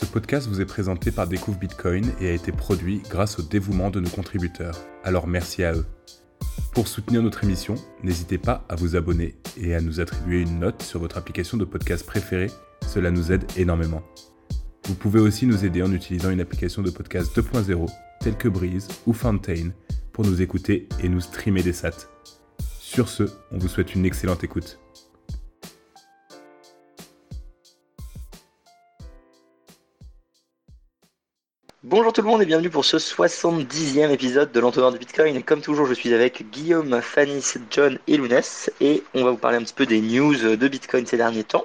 Ce podcast vous est présenté par Découvre Bitcoin et a été produit grâce au dévouement de nos contributeurs. Alors merci à eux. Pour soutenir notre émission, n'hésitez pas à vous abonner et à nous attribuer une note sur votre application de podcast préférée. Cela nous aide énormément. Vous pouvez aussi nous aider en utilisant une application de podcast 2.0 telle que Breeze ou Fountain pour nous écouter et nous streamer des sats. Sur ce, on vous souhaite une excellente écoute. Bonjour tout le monde et bienvenue pour ce 70e épisode de l'entonnoir de Bitcoin. Comme toujours, je suis avec Guillaume, Fanny, John et Lounès et on va vous parler un petit peu des news de Bitcoin ces derniers temps.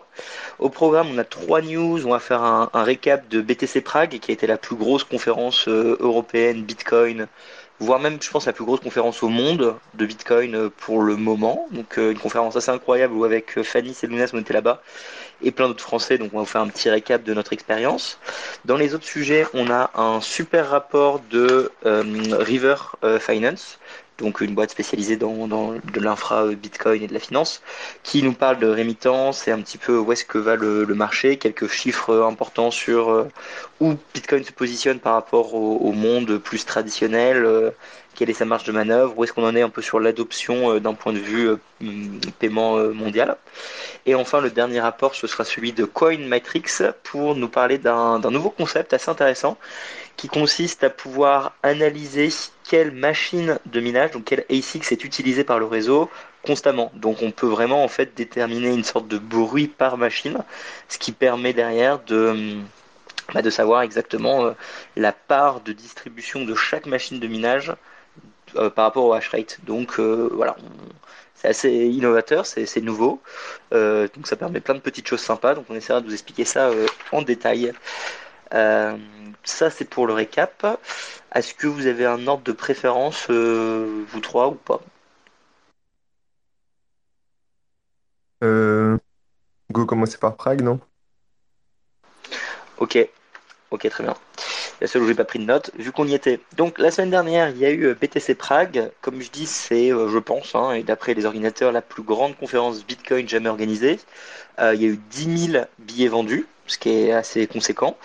Au programme, on a trois news. On va faire un, un récap de BTC Prague qui a été la plus grosse conférence euh, européenne Bitcoin voire même, je pense, la plus grosse conférence au monde de Bitcoin euh, pour le moment. Donc, euh, une conférence assez incroyable où avec Fanny et Lounès, on était là-bas et plein d'autres Français. Donc on va vous faire un petit récap de notre expérience. Dans les autres sujets, on a un super rapport de euh, River euh, Finance donc une boîte spécialisée dans, de l'infra euh, Bitcoin et de la finance, qui nous parle de rémittance et un petit peu où est-ce que va le, marché, quelques chiffres importants sur où Bitcoin se positionne par rapport au monde plus traditionnel, quelle est sa marge de manœuvre, où est-ce qu'on en est un peu sur l'adoption euh, d'un point de vue euh, mm, paiement euh, mondial. Et enfin, le dernier rapport, ce sera celui de Coin Matrix pour nous parler d'un nouveau concept assez intéressant qui consiste à pouvoir analyser quelle machine de minage, donc quel ASIC est utilisé par le réseau constamment. Donc on peut vraiment en fait déterminer une sorte de bruit par machine, ce qui permet derrière de mm, bah, de savoir exactement la part de distribution de chaque machine de minage euh, par rapport au hash rate. Donc euh, voilà, c'est assez innovateur, c'est nouveau. Euh, donc ça permet plein de petites choses sympas. Donc on essaiera de vous expliquer ça en détail. ça c'est pour le récap. Est-ce que vous avez un ordre de préférence, vous trois, ou pas? Go commencer par Prague, non? Ok, ok, très bien la seule où j'ai pas pris de notes, vu qu'on y était. Donc la semaine dernière, il y a eu euh, BTC Prague. Comme je dis, c'est, euh, je pense, hein, et d'après les organisateurs, la plus grande conférence Bitcoin jamais organisée. Euh, il y a eu 10 000 billets vendus, ce qui est assez conséquent.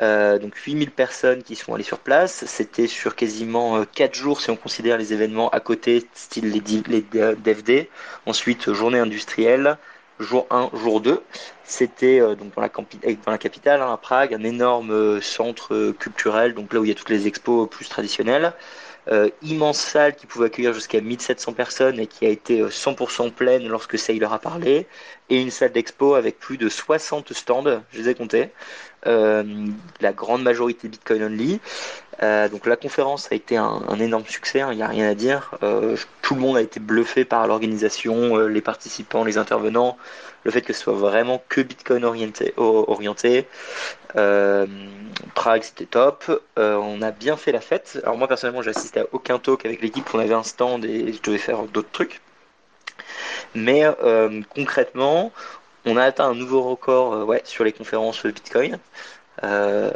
Donc 8000 personnes qui sont allées sur place. C'était sur quasiment 4 jours si on considère les événements à côté, style les, les DFD. Ensuite, journée industrielle, jour 1, jour 2. C'était euh, donc dans la, dans la capitale, hein, à Prague, un énorme euh, centre euh, culturel, donc là où il y a toutes les expos plus traditionnelles. Euh, immense salle qui pouvait accueillir jusqu'à 1700 personnes et qui a été 100% pleine lorsque Sailor a parlé, et une salle d'expo avec plus de 60 stands, je les ai comptés, euh, la grande majorité Bitcoin only. Euh, donc la conférence a été un, énorme succès, il hein, n'y a rien à dire. Euh, tout le monde a été bluffé par l'organisation, euh, les participants, les intervenants, le fait que ce soit vraiment que Bitcoin orienté. Euh, Prague c'était top, on a bien fait la fête. Alors moi personnellement j'ai assisté à aucun talk avec l'équipe, on avait un stand et je devais faire d'autres trucs. Mais concrètement, on a atteint un nouveau record ouais, sur les conférences Bitcoin. Euh,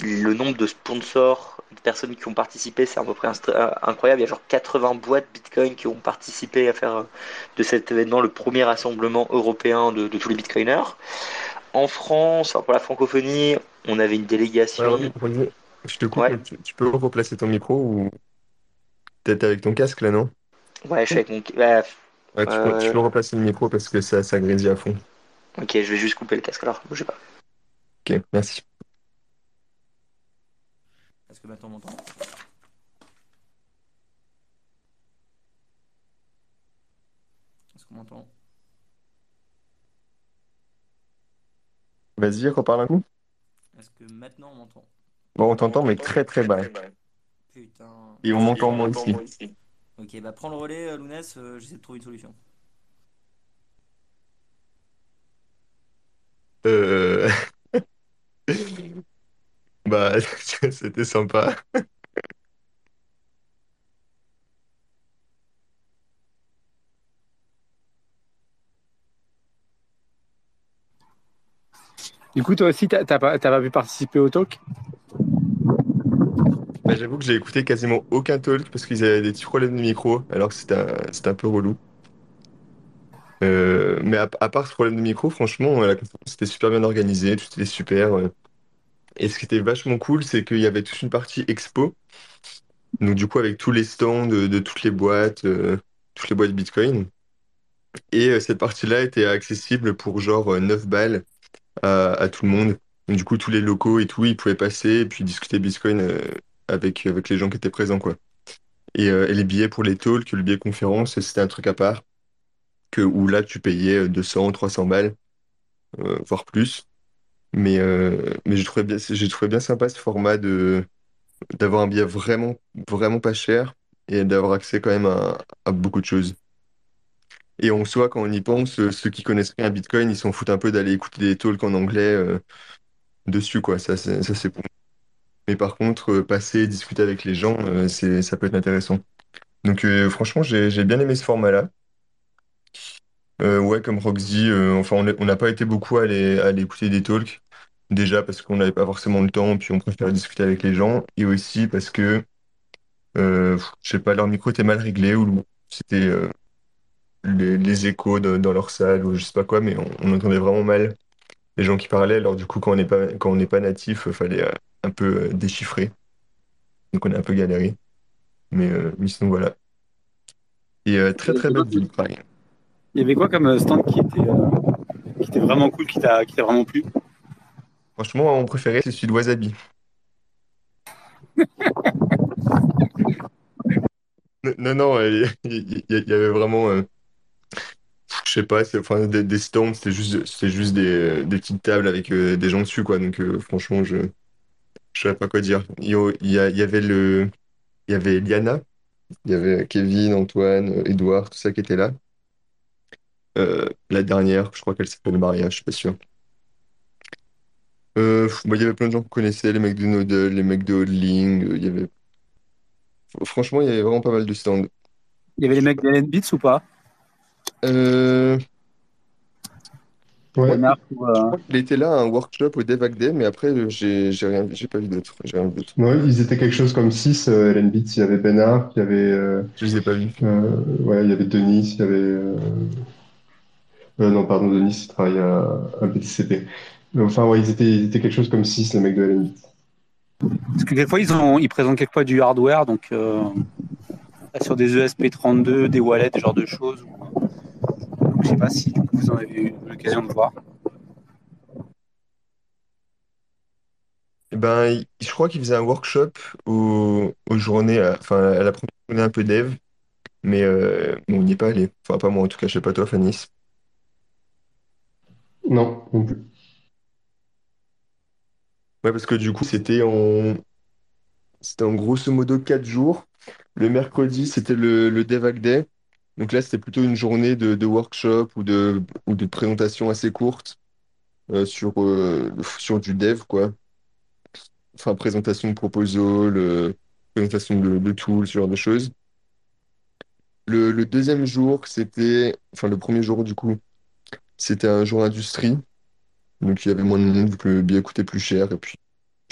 le nombre de sponsors, de personnes qui ont participé, c'est à peu près euh, incroyable. Il y a genre 80 boîtes Bitcoin qui ont participé à faire euh, de cet événement le premier rassemblement européen de, tous les Bitcoiners. En France, pour la francophonie, on avait une délégation. je te coupe, tu, peux replacer ton micro ou peut-être avec ton casque là, non? Ouais, je suis avec mon. Ouais, tu, peux, tu, peux, replacer le micro parce que ça, ça grésille à fond. Ok, je vais juste couper le casque alors, bougez pas. Ok, merci. Est-ce que maintenant on m'entend? Est-ce qu'on m'entend? Vas-y, reparle un coup? Est-ce que maintenant on m'entend? Bon, on t'entend, mais très très bas. Putain. Et on m'entend moins ici. Ok, bah prends le relais, euh, Lounès, euh, j'essaie de trouver une solution. Euh... Bah, c'était sympa. Du coup, toi aussi, t'as pas, pas pu participer au talk? Bah, j'avoue que j'ai écouté quasiment aucun talk parce qu'ils avaient des petits problèmes de micro, alors que c'était un, un peu relou. Euh, mais à, part ce problème de micro, franchement, la conférence était super bien organisée, tout était super. Et ce qui était vachement cool, c'est qu'il y avait toute une partie expo. Donc du coup, avec tous les stands de, toutes les boîtes, euh, toutes les boîtes Bitcoin. Et euh, cette partie-là était accessible pour genre euh, 9 balles à, tout le monde. Donc, du coup, tous les locaux et tout, ils pouvaient passer et puis discuter Bitcoin euh, avec, avec les gens qui étaient présents, quoi. Et, euh, et les billets pour les talks, le billet conférence, c'était un truc à part. Que, où là, tu payais euh, 200, 300 balles, euh, voire plus. Mais, euh, mais j'ai trouvé bien, j'ai trouvé bien sympa ce format de, d'avoir un billet vraiment, vraiment pas cher et d'avoir accès quand même à, beaucoup de choses. Et en soi, quand on y pense, euh, ceux qui connaissent rien à Bitcoin, ils s'en foutent un peu d'aller écouter des talks en anglais euh, dessus, quoi. Ça, ça, c'est. Mais par contre, euh, passer discuter avec les gens, euh, c'est, ça peut être intéressant. Donc, euh, franchement, j'ai, j'ai bien aimé ce format-là. Euh, ouais, comme Roxy, euh, enfin, on n'a on n'a pas été beaucoup à aller, à aller écouter des talks. Déjà parce qu'on n'avait pas forcément le temps, puis on préférait discuter avec les gens. Et aussi parce que, euh, je sais pas, leur micro était mal réglé ou c'était euh, les, les échos de- dans leur salle ou je sais pas quoi, mais on, on entendait vraiment mal les gens qui parlaient. Alors du coup, quand on n'est pas, quand on n'est pas natif, il fallait euh, un peu euh, déchiffrer. Donc on a un peu galéré. Mais, euh, mais sinon, voilà. Et euh, très très belle ville, Prague. Il y avait quoi comme euh, stand qui était, euh, qui était vraiment cool, qui t'a qui t'a vraiment plu? Franchement, mon préféré, c'est celui de Wasabi. Non, non, il y, avait vraiment, euh, je sais pas, c'est, enfin, des, des stands, c'était juste, c'était juste des, des petites tables avec euh, des gens dessus, quoi. Donc, euh, franchement, je je savais pas quoi dire. Il y, avait le, il y avait Liana, il y avait Kevin, Antoine, Edouard, tout ça qui était là. Euh, la dernière, je crois qu'elle s'appelle Maria, je suis pas sûr. Euh, bon, il y avait plein de gens qu'on connaissait, les mecs de Nodel, les mecs de Hodling, euh, il y avait, franchement, il y avait vraiment pas mal de stands. Il y avait les mecs d'Ellen Beats ou pas? Euh, Ouais, Bernard ou, euh, Je crois qu'il était là à un workshop au Dev Hack Day, mais après, euh, j'ai j'ai rien, j'ai pas vu d'autres. J'ai rien vu d'autre. ouais, ils étaient quelque chose comme 6, euh, Ellen Beats. Il y avait Benard, il y avait, euh, Je les ai pas vus. euh, ouais, il y avait Denis, il y avait. euh, euh, non, pardon, Denis, il travaille à, à BTCP. Mais Enfin, ouais, ils étaient, ils étaient quelque chose comme 6, les mecs de Ellen Beats. Parce que quelquefois, ils, ont, ils présentent quelquefois du hardware, donc euh, sur des E ESP32, des wallets, ce genre de choses. Donc, je sais pas si coup, vous en avez eu l'occasion de voir. Eh ben, je crois qu'il faisait un workshop aux, aux journées, à- enfin, à la première journée un peu dev, mais euh, bon, on n'y est pas allé. Enfin, pas moi en tout cas, je sais pas toi, Fanis. Non, non plus. Ouais, parce que du coup, c'était en, c'était en grosso modo quatre jours. Le mercredi, c'était le, le Dev Hack Day. Donc là, c'était plutôt une journée de, de workshop ou de, ou de présentation assez courte euh, sur, euh, sur du dev, quoi. Enfin, présentation de proposal, euh, présentation de, de tools, ce genre de choses. Le, le deuxième jour, c'était, enfin le premier jour du coup, c'était un jour industrie. Donc il y avait moins de monde vu que le billet coûtait plus cher. Et puis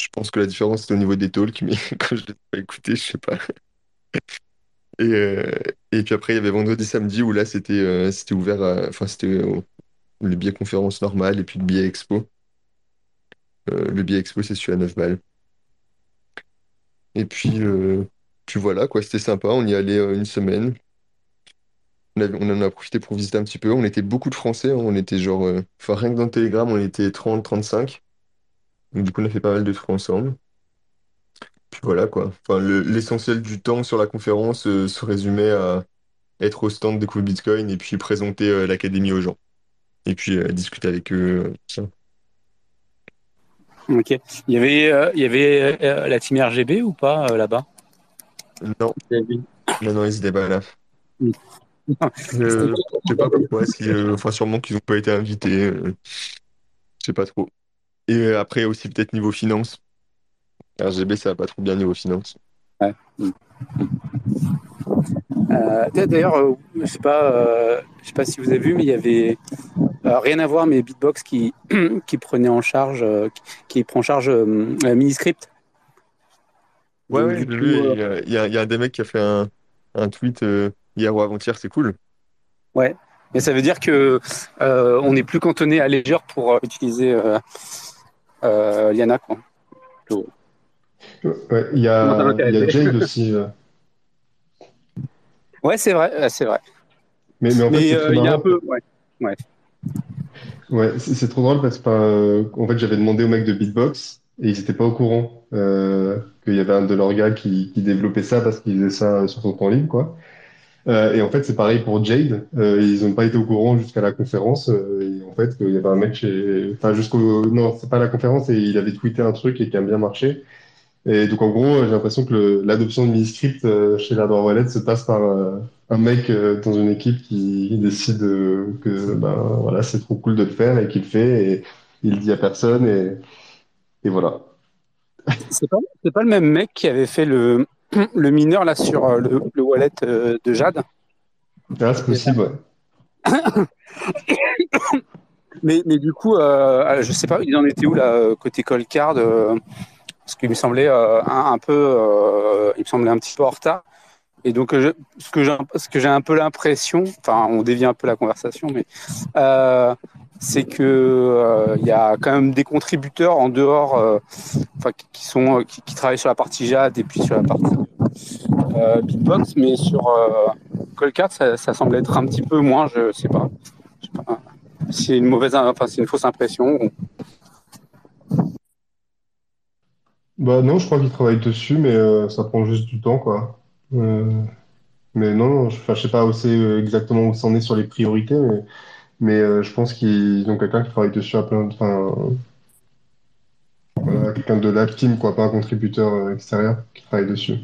je pense que la différence c'était au niveau des talks, mais quand je l'ai pas écouté, je sais pas. Et, euh, et puis après, il y avait vendredi, samedi où là c'était euh, ouvert enfin c'était euh, le billet conférence normal et puis le billet expo. Le billet expo, c'est celui à 9 balles. Et puis, puis voilà, quoi, c'était sympa. On y allait une semaine. On avait- on en a profité pour visiter un petit peu. On était beaucoup de Français. hein. On était genre, euh, enfin, rien que dans le Telegram, on était 30, 35. Donc, du coup, on a fait pas mal de trucs ensemble. Puis voilà, quoi. Enfin, le- l'essentiel du temps sur la conférence euh, se résumait à être au stand Découvre Bitcoin et puis présenter euh, l'académie aux gens. Et puis euh, discuter avec eux. euh, tout ça. Ok. Il y avait, euh, il y avait euh, la team RGB ou pas euh, là-bas? Non, non, non, ils étaient pas là. Je sais pas pourquoi, si, euh, enfin sûrement qu'ils n'ont pas été invités, euh, je sais pas trop. Et après aussi peut-être niveau finance. RGB ça va pas trop bien niveau finance. Euh, D'ailleurs, euh, je sais pas, euh, je sais pas si vous avez vu, mais il y avait euh, rien à voir, mais Bitbox qui qui prenait en charge, euh, qui, qui prend en charge euh, euh, Miniscript. Ouais, Donc, ouais, il y a, il y a- il y a un des mecs qui a fait un, un tweet euh, hier ou avant-hier, c'est cool. Ouais. Mais ça veut dire que euh, on n'est plus cantonné à Ledger pour euh, utiliser euh, euh, Liana, quoi. Ouais, il y a, il y a m'intéresse Jade aussi. euh. Ouais, c'est vrai, c'est vrai. Mais, mais en fait, euh, il y a un peu. Ouais. ouais. Ouais, c'est trop drôle parce que en fait, j'avais demandé au mec de Beatbox et ils étaient pas au courant euh, qu'il y avait un de leurs gars qui, qui développait ça parce qu'il faisait ça sur son temps libre, quoi. Euh, et en fait, c'est pareil pour Jade. Euh, ils ont pas été au courant jusqu'à la conférence. euh, en fait, il y avait un mec chez, enfin jusqu'au, non, c'est pas la conférence et il avait tweeté un truc et qui a bien marché. Et donc, en gros, j'ai l'impression que l'adoption de Miniscript chez l'Adore Wallet se passe par un mec dans une équipe qui décide que ben, voilà, c'est trop cool de le faire et qu'il le fait et il le dit à personne. Et, et voilà. C'est pas, c'est pas le même mec qui avait fait le, le mineur là sur euh, le, le wallet euh, de Jade. Ah, c'est possible, ouais. Mais, mais du coup, euh, je sais pas, il en était où là, euh, côté Cold Card euh, Parce qu'il me semblait euh, un, un peu, il me semblait un petit peu en retard. Et donc, je- ce que j'ai, un peu l'impression, enfin, on dévie un peu la conversation, mais c'est que euh, il y a quand même des contributeurs en dehors, euh, qui- sont, euh, qui, travaillent sur la partie Jade et puis sur la partie euh, Beatbox, mais sur euh, Cold Card, ça, semble être un petit peu moins, je sais pas. Je sais pas c'est une mauvaise, enfin c'est une fausse impression. Bah non, je crois qu'il travaille dessus, mais euh, ça prend juste du temps, quoi. Euh, mais non, je, je sais pas où euh, exactement où c'en est sur les priorités, mais euh, je pense qu'ils ont quelqu'un qui travaille dessus à plein de, enfin, voilà, quelqu'un de la team, quoi, pas un contributeur euh, extérieur qui travaille dessus.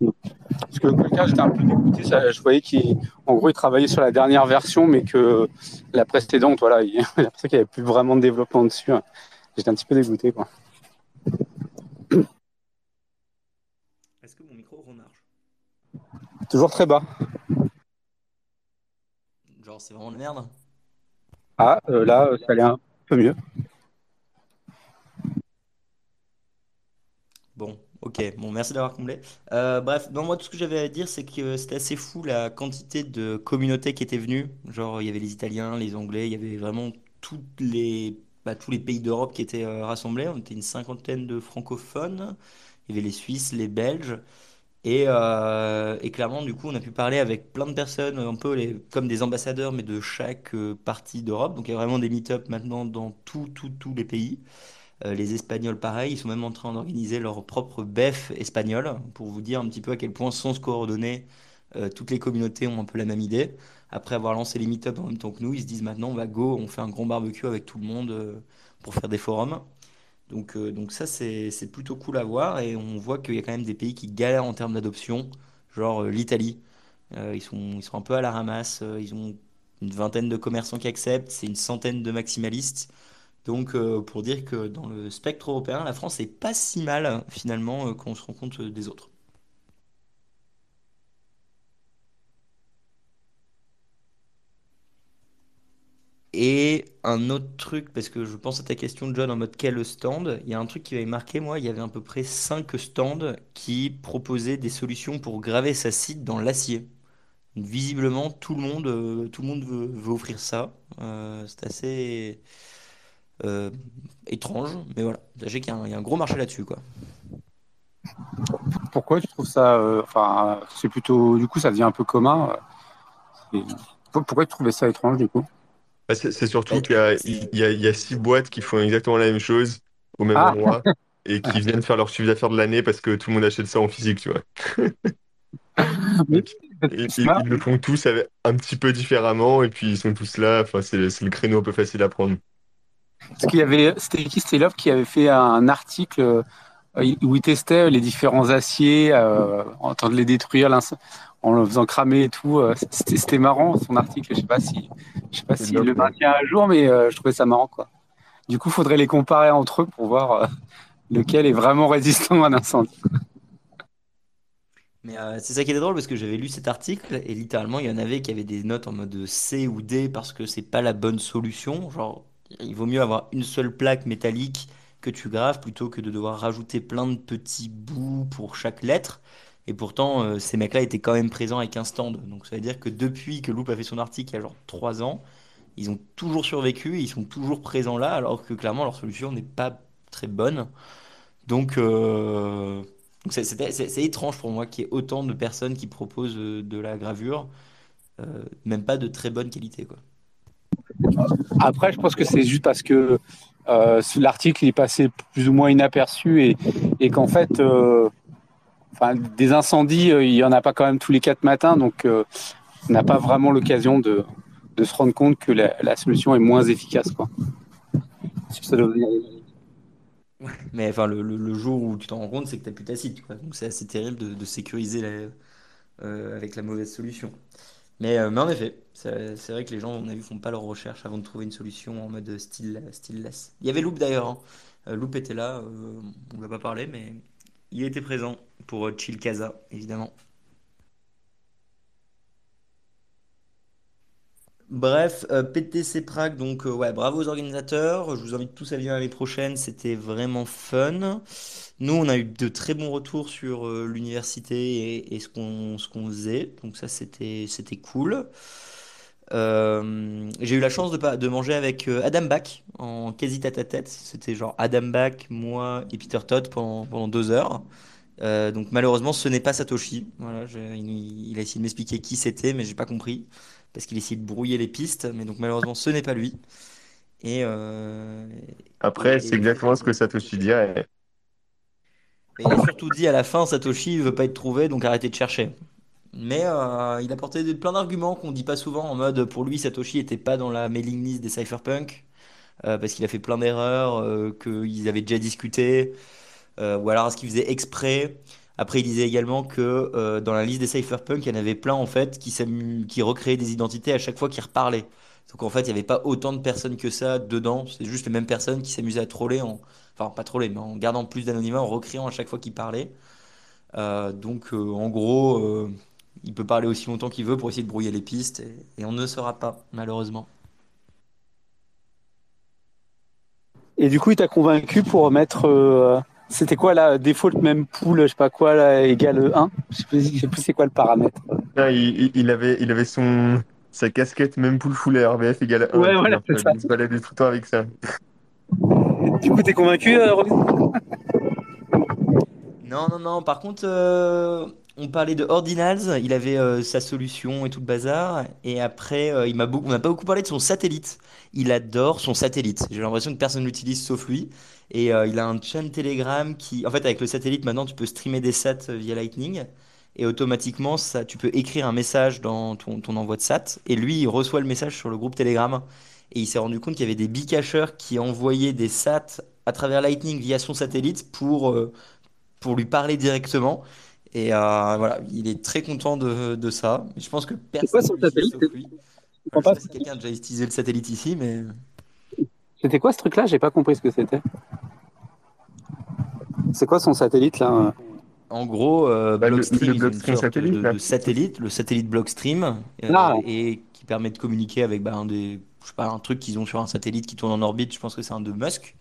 Parce que le cas, j'étais un peu dégoûté. Ça, je voyais qu'en gros, il travaillait sur la dernière version, mais que la précédente, voilà, il, j'ai l'impression qu'il n'y avait plus vraiment de développement dessus. J'étais un petit peu dégoûté, quoi. Est-ce que mon micro remarche Toujours très bas. Genre, c'est vraiment de merde. Ah, euh, là, ça allait un peu mieux. Bon, ok, bon, merci d'avoir comblé. Euh, bref, non, moi, tout ce que j'avais à dire, c'est que c'était assez fou la quantité de communautés qui étaient venues. Genre, il y avait les Italiens, les Anglais, il y avait vraiment toutes les, bah, tous les pays d'Europe qui étaient euh, rassemblés. On était une cinquantaine de francophones. Il y avait les Suisses, les Belges. Et, euh, et clairement, du coup, on a pu parler avec plein de personnes, un peu comme des ambassadeurs, mais de chaque euh, partie d'Europe. Donc, il y a vraiment des meet-up maintenant dans tous les pays. Euh, les Espagnols, pareil, ils sont même en train d'organiser leur propre BEF espagnol, pour vous dire un petit peu à quel point, sans se coordonner, toutes les communautés ont un peu la même idée. Après avoir lancé les meet-up en même temps que nous, ils se disent maintenant, on va go, on fait un grand barbecue avec tout le monde pour faire des forums. Donc, euh, donc ça, c'est, plutôt cool à voir, et on voit qu'il y a quand même des pays qui galèrent en termes d'adoption, genre euh, l'Italie. Euh, ils sont, un peu à la ramasse, ils ont une vingtaine de commerçants qui acceptent, c'est une centaine de maximalistes. Donc, pour dire que dans le spectre européen, la France est pas si mal finalement quand on se rend compte des autres. Et un autre truc, parce que je pense à ta question, John, en mode quel stand, il y a un truc qui m'avait marqué, moi, il y avait à peu près 5 stands qui proposaient des solutions pour graver sa site dans l'acier. Visiblement, tout le monde, euh, tout le monde veut, offrir ça. Euh, c'est assez euh, étrange, mais voilà. Sachez qu'il y a un, y a un gros marché là-dessus, quoi. Pourquoi tu trouves ça Enfin, c'est plutôt. Du coup, ça devient un peu commun. Pourquoi tu trouvais ça étrange, du coup? Bah, c'est c'est surtout qu'il y a, c'est- il y a, il y a six boîtes qui font exactement la même chose au même Ah. endroit et qui viennent faire leur chiffre d'affaires de l'année parce que tout le monde achète ça en physique, tu vois. Donc, ils, le font tous avec- un petit peu différemment et puis ils sont tous là. Enfin, c'est c'est le créneau un peu facile à prendre. Parce qu'il y avait, c'était qui? C'était Love qui avait fait un article euh, où il testait les différents aciers euh, en train de les détruire en le faisant cramer et tout. euh, C'était, marrant son article. Je sais pas si, je sais pas Love, le maintient à jour, mais euh, je trouvais ça marrant quoi. Du coup, faudrait les comparer entre eux pour voir euh, lequel est vraiment résistant à l'incendie. Mais euh, c'est ça qui est drôle parce que j'avais lu cet article et littéralement il y en avait qui avaient des notes en mode C ou D parce que c'est pas la bonne solution. Genre, il vaut mieux avoir une seule plaque métallique que tu graves plutôt que de devoir rajouter plein de petits bouts pour chaque lettre. Et pourtant, euh, ces mecs-là étaient quand même présents avec un stand. Donc ça veut dire que depuis que Loop a fait son article il y a genre 3 ans, ils ont toujours survécu ils sont toujours présents là alors que clairement leur solution n'est pas très bonne. Donc, euh, c'est étrange pour moi qu'il y ait autant de personnes qui proposent euh, de la gravure, euh, même pas de très bonne qualité, quoi. Après, je pense que c'est juste parce que l'article est passé plus ou moins inaperçu et, qu'en fait, euh, des incendies, euh, il y en a pas quand même tous les quatre matins, donc euh, on n'a pas vraiment l'occasion de, se rendre compte que la, solution est moins efficace, quoi. Ça Mais enfin, le, jour où tu t'en rends compte, c'est que t'as plus ta site, quoi. Donc c'est assez terrible de, sécuriser euh, avec la mauvaise solution. Euh, mais en effet, c'est vrai que les gens, on a vu, font pas leurs recherches avant de trouver une solution en mode style, styleless. Il y avait Loop d'ailleurs, hein. Euh, Loop était là, euh, on ne va pas parler, mais il était présent pour euh, Chill Casa, évidemment. Bref, euh, PTC Prague, donc ouais, bravo aux organisateurs. Je vous invite tous à venir l'année prochaine, c'était vraiment fun. Nous, on a eu de très bons retours sur l'université et, et ce qu'on ce qu'on faisait, donc ça c'était c'était cool. Euh, j'ai eu la chance de, de manger avec euh, Adam Bach en quasi tête-à-tête. C'était genre Adam Bach, moi et Peter Todd pendant, pendant deux heures. Euh, donc malheureusement, ce n'est pas Satoshi. Voilà, je- il, il a essayé de m'expliquer qui c'était, mais j'ai pas compris parce qu'il essayait de brouiller les pistes. Mais donc malheureusement, ce n'est pas lui. Et, euh, Après, c'est exactement ce que Satoshi dirait. et il a surtout dit à la fin, Satoshi veut pas être trouvé, donc arrêtez de chercher. Mais euh, il a porté de- plein d'arguments qu'on dit pas souvent, en mode pour lui, Satoshi était pas dans la mailing list des cypherpunks, euh, parce qu'il a fait plein d'erreurs, euh, qu'ils avaient déjà discuté, ou alors est-ce qu'il faisait exprès. Après, il disait également que dans la liste des cypherpunks, il y en avait plein en fait qui, recréaient des identités à chaque fois qu'ils reparlaient. Donc en fait, il n'y avait pas autant de personnes que ça dedans, c'est juste les mêmes personnes qui s'amusaient à troller, en... enfin pas troller, mais en gardant plus d'anonymat, en recréant à chaque fois qu'ils parlaient. Donc en gros, il peut parler aussi longtemps qu'il veut pour essayer de brouiller les pistes, et, et on ne saura pas, malheureusement. Et du coup, il t'a convaincu pour mettre. euh, c'était quoi là Default même pool, je sais pas quoi, là, égale 1 Je sais plus, je sais plus c'est quoi le paramètre. Ah, il, avait, il avait son, sa casquette même pool full RBF égale 1. Ouais, voilà, c'est ça. Il se baladait tout le temps avec ça. Du coup, t'es convaincu, euh, Robin? Non, non, non. Par contre, euh, on parlait de Ordinals. Il avait euh, sa solution et tout le bazar. Et après, euh, il m'a on n'a pas beaucoup parlé de son satellite. Il adore son satellite. J'ai l'impression que personne l'utilise sauf lui. Et euh, il a un channel Telegram qui, en fait, avec le satellite, maintenant, tu peux streamer des sats via Lightning. Et automatiquement, tu peux écrire un message dans ton, ton envoi de sat. Et lui, il reçoit le message sur le groupe Telegram. Et il s'est rendu compte qu'il y avait des bicacheurs qui envoyaient des sats à travers Lightning via son satellite pour, pour lui parler directement. Et euh, voilà, il est très content de, de ça. Je pense que C'est quoi personne son satellite. Je Je sais pas si quelqu'un a déjà utilisé le satellite ici, mais C'était quoi ce truc-là? J'ai pas compris ce que c'était. C'est quoi son satellite là? En gros, euh, Bah, le- Blockstream, le une Blockstream sorte satellite, de, là. de satellite, le satellite Blockstream, euh, Ah. et qui permet de communiquer avec bah, un des, je sais pas, un truc qu'ils ont sur un satellite qui tourne en orbite. Je pense que c'est un de Musk.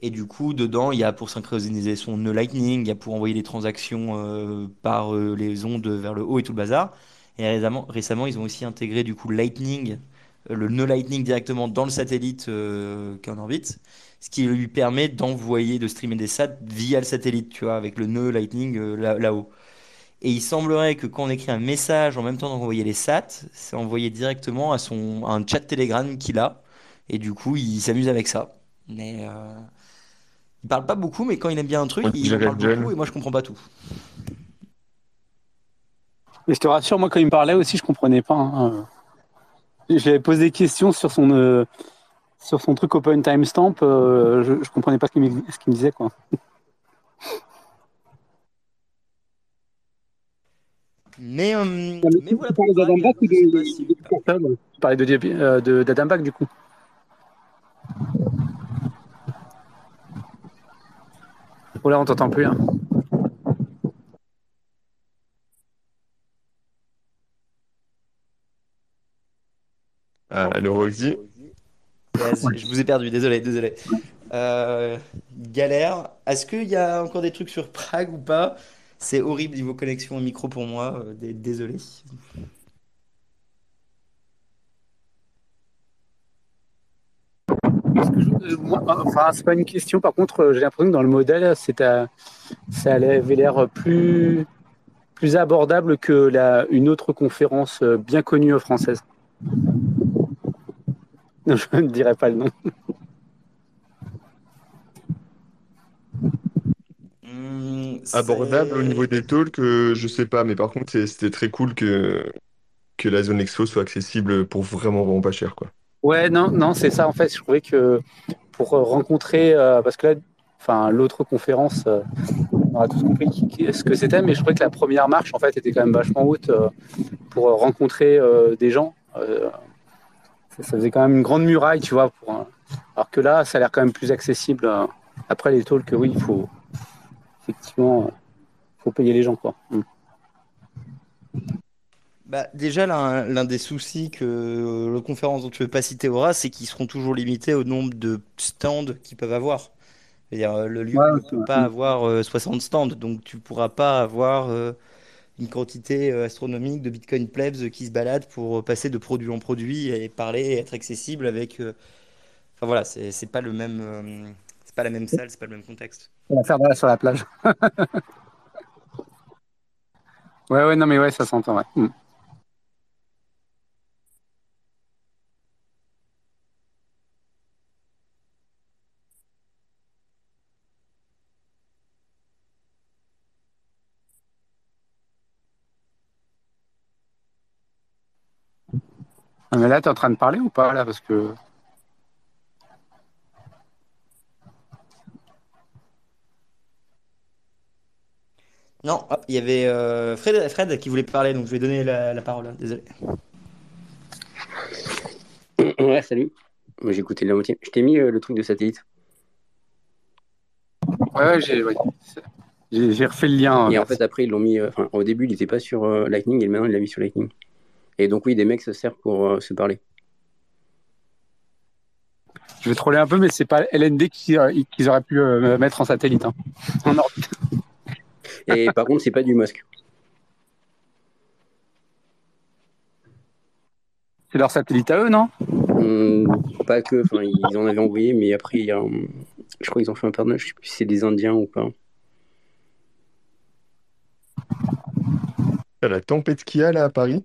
Et du coup, dedans, il y a pour synchroniser son nœud Lightning, il y a pour envoyer des transactions euh, par euh, les ondes vers le haut et tout le bazar. Et récemment, récemment, ils ont aussi intégré du coup Lightning, euh, le nœud Lightning directement dans le satellite euh, qui est en orbite, ce qui lui permet d'envoyer, de streamer des sats via le satellite, tu vois, avec le nœud Lightning là- là-haut. Et il semblerait que quand on écrit un message en même temps d'envoyer les sats, c'est envoyé directement à son un chat Telegram qu'il a. Et du coup, il s'amuse avec ça. Mais il parle pas beaucoup, mais quand il aime bien un truc, il parle John. beaucoup et moi je comprends pas tout. Et je te rassure, moi quand il me parlait aussi, je comprenais pas. hein. J'avais posé des questions sur son euh, sur son truc Open Timestamp, euh, je, je comprenais pas ce qu'il me, disait quoi. Mais, euh, mais voilà tu pour parlais d'Adam ou pas de, Tu euh, du coup. Oh là, on t'entend plus. hein. Ah, le Roxy. Yes, je vous ai perdu, désolé, désolé. Euh, galère. Est-ce qu'il y a encore des trucs sur Prague ou pas? C'est horrible niveau connexion au micro pour moi, euh, dé- désolé. Ce que je- enfin, c'est pas une question. Par contre, j'ai l'impression que dans le modèle, c'était, ça avait l'air plus, plus abordable que la, une autre conférence bien connue française. je ne dirai pas le nom. Hmm, abordable au niveau des talks, je sais pas, mais par contre, c'était très cool que, que la zone expo soit accessible pour vraiment, vraiment pas cher, quoi. Ouais, non, non, c'est ça. En fait, je trouvais que pour rencontrer, euh, parce que là, enfin, l'autre conférence, euh, on a tous compris ce que c'était, mais je trouvais que la première marche, en fait, était quand même vachement haute euh, pour rencontrer des gens. Ça, faisait quand même une grande muraille, tu vois. Pour, alors que là, ça a l'air quand même plus accessible. Après les talks, oui, il faut effectivement, faut payer les gens, quoi. Mm. Bah, déjà, l'un des soucis que euh, le conférence dont tu veux pas citer aura, c'est qu'ils seront toujours limités au nombre de stands qu'ils peuvent avoir. -dire, euh, le lieu ne peut pas avoir 60 euh, stands, donc tu pourras pas avoir une quantité astronomique de Bitcoin plebs qui se baladent pour passer de produit en produit et parler et être accessible avec. Enfin voilà, c'est pas le même, c'est pas la même salle, c'est pas le même contexte. On va faire sur la plage. ouais, ouais, non, mais ouais, ça s'entend, ouais. Mm. Ah, mais là, tu es en train de parler ou pas là Parce que. Non, il y avait euh, Fred, Fred qui voulait parler, donc je vais donner la, parole. Hein, désolé. Ouais, salut. J'ai écouté la moitié. Je t'ai mis euh, le truc de satellite. Ouais, j'ai j'ai refait le lien. Et en fait, après, ils l'ont mis. Euh, enfin, au début, il n'était pas sur Lightning et maintenant, il l'a mis sur Lightning. Et donc, oui, des mecs se servent pour euh, se parler. Je vais troller un peu, mais c'est pas LND euh, qu'ils auraient pu euh, mettre en satellite, hein. en orbite. Et par contre, c'est pas du Musk. C'est leur satellite à eux, non? Hum, Pas que, enfin, ils en avaient envoyé, mais après, je crois qu'ils ont fait un partenariat, je sais plus si c'est des Indiens ou pas. La tempête qu'il y a là à Paris?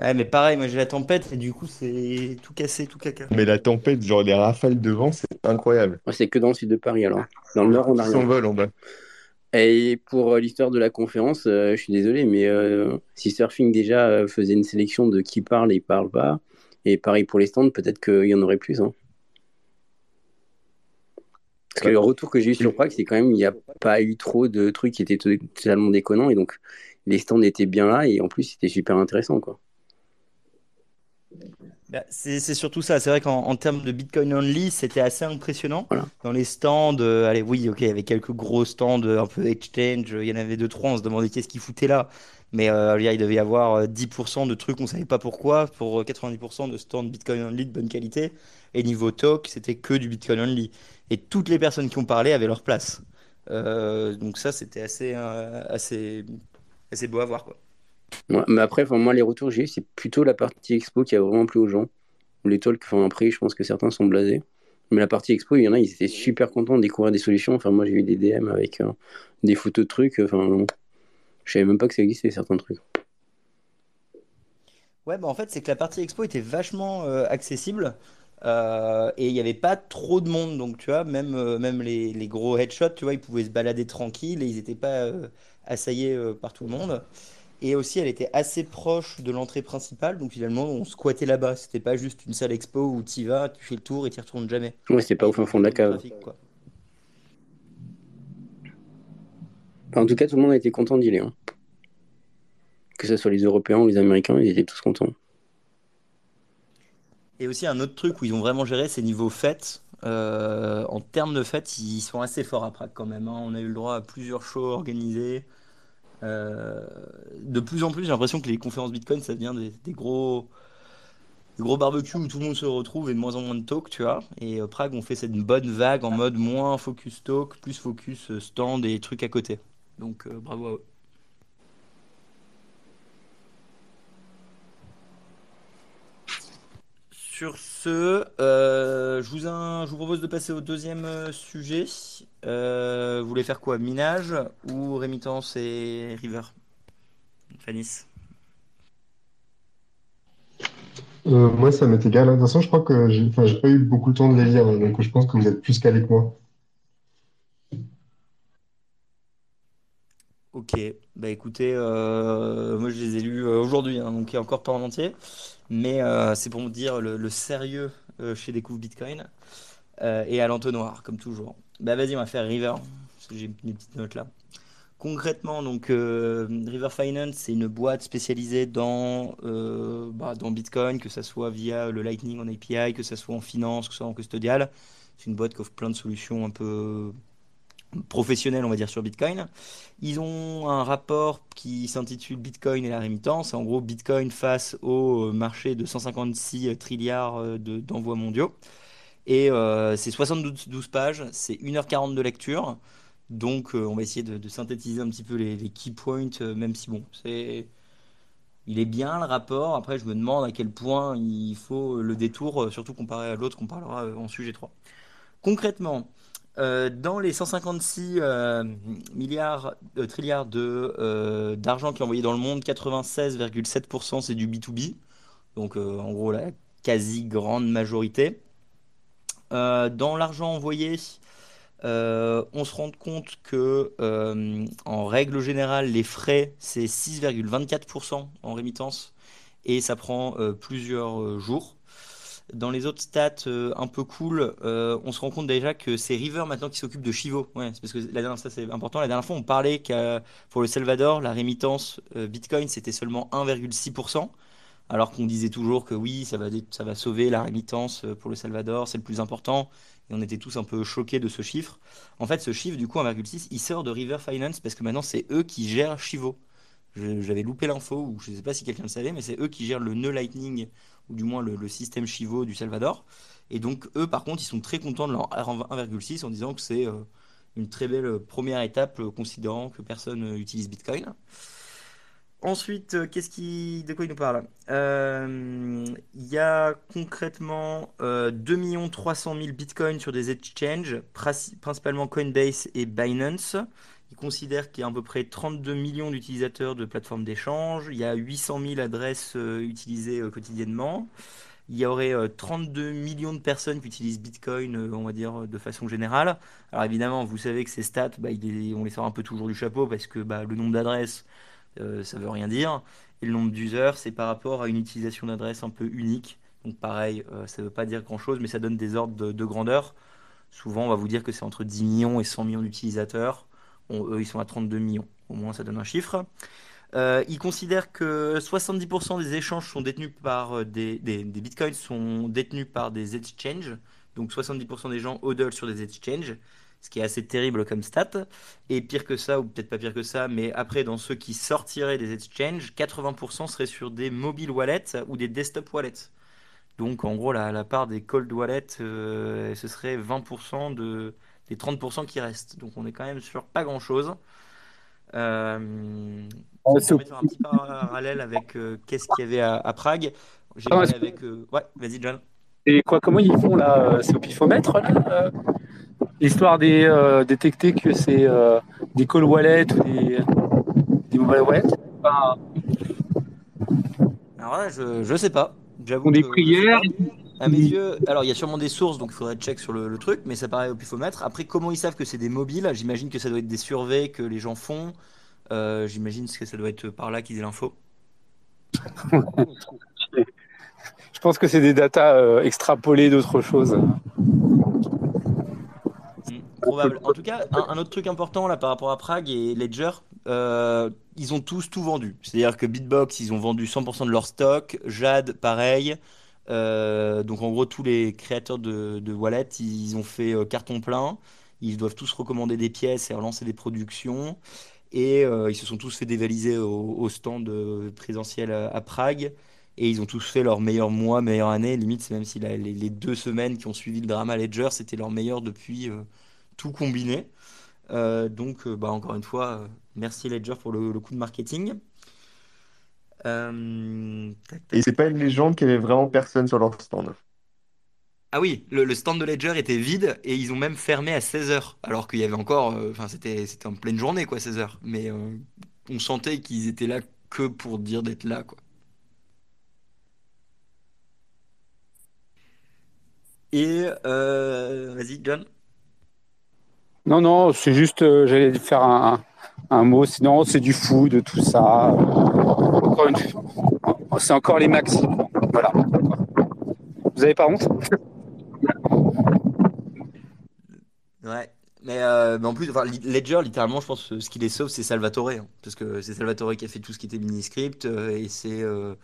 Ouais, mais pareil, moi j'ai la tempête et du coup c'est tout cassé, tout caca. Mais la tempête, genre les rafales de vent, c'est incroyable. c'est que dans le sud de Paris alors. Dans le nord, on a rien. s'envole en bas. Et pour euh, l'histoire de la conférence, euh, je suis désolé, mais euh, si Surfing déjà faisait une sélection de qui parle et parle pas, et pareil pour les stands, peut-être qu'il y en aurait plus. Hein. Parce que le retour que j'ai eu sur Prague, c'est quand même il n'y a pas eu trop de trucs qui étaient totalement déconnants, et donc les stands étaient bien là, et en plus c'était super intéressant. quoi. Bah, c'est surtout ça. C'est vrai qu'en termes de Bitcoin only, c'était assez impressionnant. Dans les stands, euh, allez, oui, ok, il y avait quelques gros stands euh, un peu exchange. Il y en avait deux, trois. On se demandait qu'est-ce qu'ils foutaient là. Mais euh, il devait y avoir 10% de trucs, on ne savait pas pourquoi, pour 90% de stands Bitcoin only de bonne qualité. Et niveau talk, c'était que du Bitcoin only. Et toutes les personnes qui ont parlé avaient leur place. donc ça, c'était assez, assez, assez beau à voir, quoi mais après, moi, les retours que j'ai eu, c'est plutôt la partie expo qui a vraiment plu aux gens. Les talks, enfin, après, je pense que certains sont blasés. Mais la partie expo, il y en a, ils étaient super contents de découvrir des solutions. Enfin, moi, j'ai eu des DM avec euh, des photos de trucs. Enfin, je savais même pas que ça existait, certains trucs. Ouais, bah en fait, c'est que la partie expo était vachement euh, accessible. Euh, et il n'y avait pas trop de monde. Donc, tu vois, même, même les, les, gros headshots, tu vois, ils pouvaient se balader tranquille et ils n'étaient pas assaillés par tout le monde. Et aussi, elle était assez proche de l'entrée principale, donc finalement, on squattait là-bas. C'était pas juste une salle expo où tu y vas, tu fais le tour et tu retournes jamais. Ouais, c'était pas au fin fond de la cave. en tout cas, tout le monde a été content d'y aller. Hein. Que ce soit les Européens ou les Américains, ils étaient tous contents. Et aussi, un autre truc où ils ont vraiment géré, c'est niveau fête. Euh, en termes de fête, ils sont assez forts à Prague quand même. Hein. On a eu le droit à plusieurs shows organisés. Euh, de plus en plus, j'ai l'impression que les conférences Bitcoin, ça devient des, gros, des gros barbecues où tout le monde se retrouve et de moins en moins de talk, tu vois. Et euh, Prague, on fait cette bonne vague en mode moins focus talk, plus focus stand et trucs à côté. Donc bravo à eux. Sur ce, euh, je, vous in- je vous propose de passer au deuxième euh, sujet. Euh, vous voulez faire quoi? Minage ou rémittance et river? Fanis. Euh, moi, ça m'est égal. De toute façon, je crois que j'ai pas eu beaucoup le temps de les lire, donc je pense que vous êtes plus calé que moi. Ok, bah écoutez, moi je les ai lus aujourd'hui, hein, donc il y a encore pas en entier, mais euh, c'est pour vous dire le, sérieux euh, chez Découvre Bitcoin euh, et à l'entonnoir, comme toujours. Bah vas-y, on va faire River, j'ai mes petites notes là. Concrètement, donc River Finance, c'est une boîte spécialisée dans, bah, dans Bitcoin, que ça soit via le Lightning en API, que ça soit en finance, que ce soit en custodial. C'est une boîte qui offre plein de solutions un peu professionnels, on va dire, sur Bitcoin. Ils ont un rapport qui s'intitule Bitcoin et la rémittance. En gros, Bitcoin face au marché de 156 trilliards euh, de- d'envois mondiaux. Et euh, c'est 72 12 pages, c'est 1h40 de lecture. Donc, euh, on va essayer de, synthétiser un petit peu les, key points, euh, même si bon, c'est, il est bien le rapport. Après, je me demande à quel point il faut le détour, euh, surtout comparé à l'autre qu'on parlera euh, en sujet 3. Concrètement, euh, dans les 156 euh, milliards, euh, trilliards d'argent qui est envoyé dans le monde, 96,7% c'est du B2B. Donc en gros la quasi grande majorité. Dans l'argent envoyé, on se rend compte que en règle générale, les frais c'est 6,24% en rémittance et ça prend plusieurs jours. Dans les autres stats euh, un peu cool, euh, on se rend compte déjà que c'est River maintenant qui s'occupe de Chivo. Ouais, parce que la dernière, ça c'est important. La dernière fois, on parlait que pour le Salvador, la rémittance euh, Bitcoin c'était seulement 1,6%, alors qu'on disait toujours que oui, ça va, ça va sauver la rémittance pour le Salvador, c'est le plus important. Et on était tous un peu choqués de ce chiffre. En fait, ce chiffre, du coup, 1,6, il sort de River Finance parce que maintenant c'est eux qui gèrent Chivo. J'avais loupé l'info, ou je ne sais pas si quelqu'un le savait, mais c'est eux qui gèrent le nœud Lightning, ou du moins le, système Chivo du Salvador. Et donc, eux, par contre, ils sont très contents de leur 1,6 en disant que c'est euh, une très belle euh, première étape, euh, considérant que personne euh, utilise Bitcoin. Ensuite, qu'est-ce qui, de quoi il nous parle? Il y a concrètement euh, 2 300 000 bitcoins sur des exchanges, principalement Coinbase et Binance. Il considère qu'il y a à peu près 32 millions d'utilisateurs de plateformes d'échange. Il y a 800 000 adresses euh, utilisées euh, quotidiennement. Il y aurait euh, 32 millions de personnes qui utilisent Bitcoin, euh, on va dire, euh, de façon générale. Alors évidemment, vous savez que ces stats, bah, on les sort un peu toujours du chapeau parce que bah, le nombre d'adresses, euh, ça veut rien dire. Et le nombre d'users, c'est par rapport à une utilisation d'adresse un peu unique. Donc pareil, euh, ça ne veut pas dire grand-chose, mais ça donne des ordres de, de grandeur. Souvent, on va vous dire que c'est entre 10 millions et 100 millions d'utilisateurs. Eux, ils sont à 32 millions. Au moins, ça donne un chiffre. Euh, ils considèrent que 70% des échanges sont détenus par euh, des, des, des bitcoins sont détenus par des exchanges. Donc 70% des gens hodl sur des exchanges, ce qui est assez terrible comme stat. Et pire que ça, ou peut-être pas pire que ça, mais après, dans ceux qui sortiraient des exchanges, 80% seraient sur des mobile wallets ou des desktop wallets. Donc en gros, la, la part des cold wallets, euh, ce serait 20% de, des 30% qui restent. Donc on est quand même sur pas grand-chose. Euh, ça me c'est permet de faire un petit parallèle avec euh, qu'est-ce qu'il y avait à, à Prague. J'ai Ah, avec... euh, Ouais, vas-y John. Et quoi, comment ils font là euh, C'est au pifomètre là euh, Histoire de euh, détecter que c'est des call wallets ou des, des mobile wallets? Enfin, Alors là, je, je sais pas. J'avoue des prières. À mes yeux, alors il y a sûrement des sources, donc il faudrait check sur le, le truc, mais ça paraît au pifomètre. Après, comment ils savent que c'est des mobiles? J'imagine que ça doit être des surveys que les gens font. Euh, j'imagine que ça doit être par là qu'ils aient l'info. Je pense que c'est des datas euh, extrapolées d'autres choses. Hmm, probable. En tout cas, un, un autre truc important là par rapport à Prague et Ledger, euh, ils ont tous tout vendu. C'est-à-dire que Bitbox, ils ont vendu 100% de leur stock. Jade, pareil. Euh, donc en gros, tous les créateurs de, wallets, ils ont fait euh, carton plein. Ils doivent tous recommander des pièces et relancer des productions. Et euh, ils se sont tous fait dévaliser au, stand présentiel à, Prague. Et ils ont tous fait leur meilleur mois, meilleure année. Limite, c'est même si les, deux semaines qui ont suivi le drama Ledger, c'était leur meilleur depuis tout combiné. Donc, bah, encore une fois, merci Ledger pour le coup de marketing. Euh, tac, Et tac. c'est pas une légende qu'il y avait vraiment personne sur leur stand. Ah oui, le, le stand de Ledger était vide et ils ont même fermé à 16h. Alors qu'il y avait encore. euh, Enfin, c'était c'était en pleine journée, quoi, 16h. Mais euh, on sentait qu'ils étaient là que pour dire d'être là, quoi. Et. euh, vas-y, John. Non, non, c'est juste, euh, j'allais faire un, un mot. Sinon, c'est du fou, de tout ça. Fois, c'est encore les maxi. Voilà. Vous avez pas honte Ouais. Mais, euh, en plus, enfin, Ledger, littéralement, je pense que ce qui les sauve, c'est Salvatore. hein. parce que c'est Salvatore qui a fait tout ce qui était mini-script. euh, et c'est euh,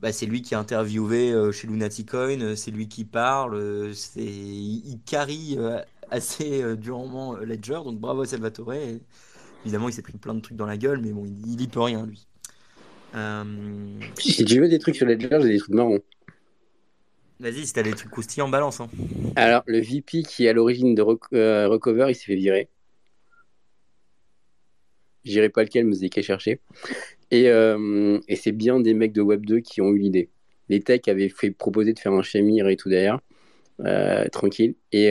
bah, lui qui a interviewé euh, chez Lunaticoin. euh, C'est lui qui parle. c'est, il, il carry assez durement Ledger. Donc bravo à Salvatore. Évidemment, il s'est pris plein de trucs dans la gueule. Mais bon, il, il y peut rien, lui. Euh, Si tu veux des trucs sur Ledger, j'ai des trucs marrants. Vas-y, si t'as des trucs croustillants, balance. hein. Alors, le VP qui est à l'origine de euh, Recover, il s'est fait virer. Je dirais pas lequel, mais vous avez qu'à chercher. Et, euh, et c'est bien des mecs de Web 2 qui ont eu l'idée. Les techs avaient fait proposer de faire un Shamir et tout derrière, euh, tranquille. Et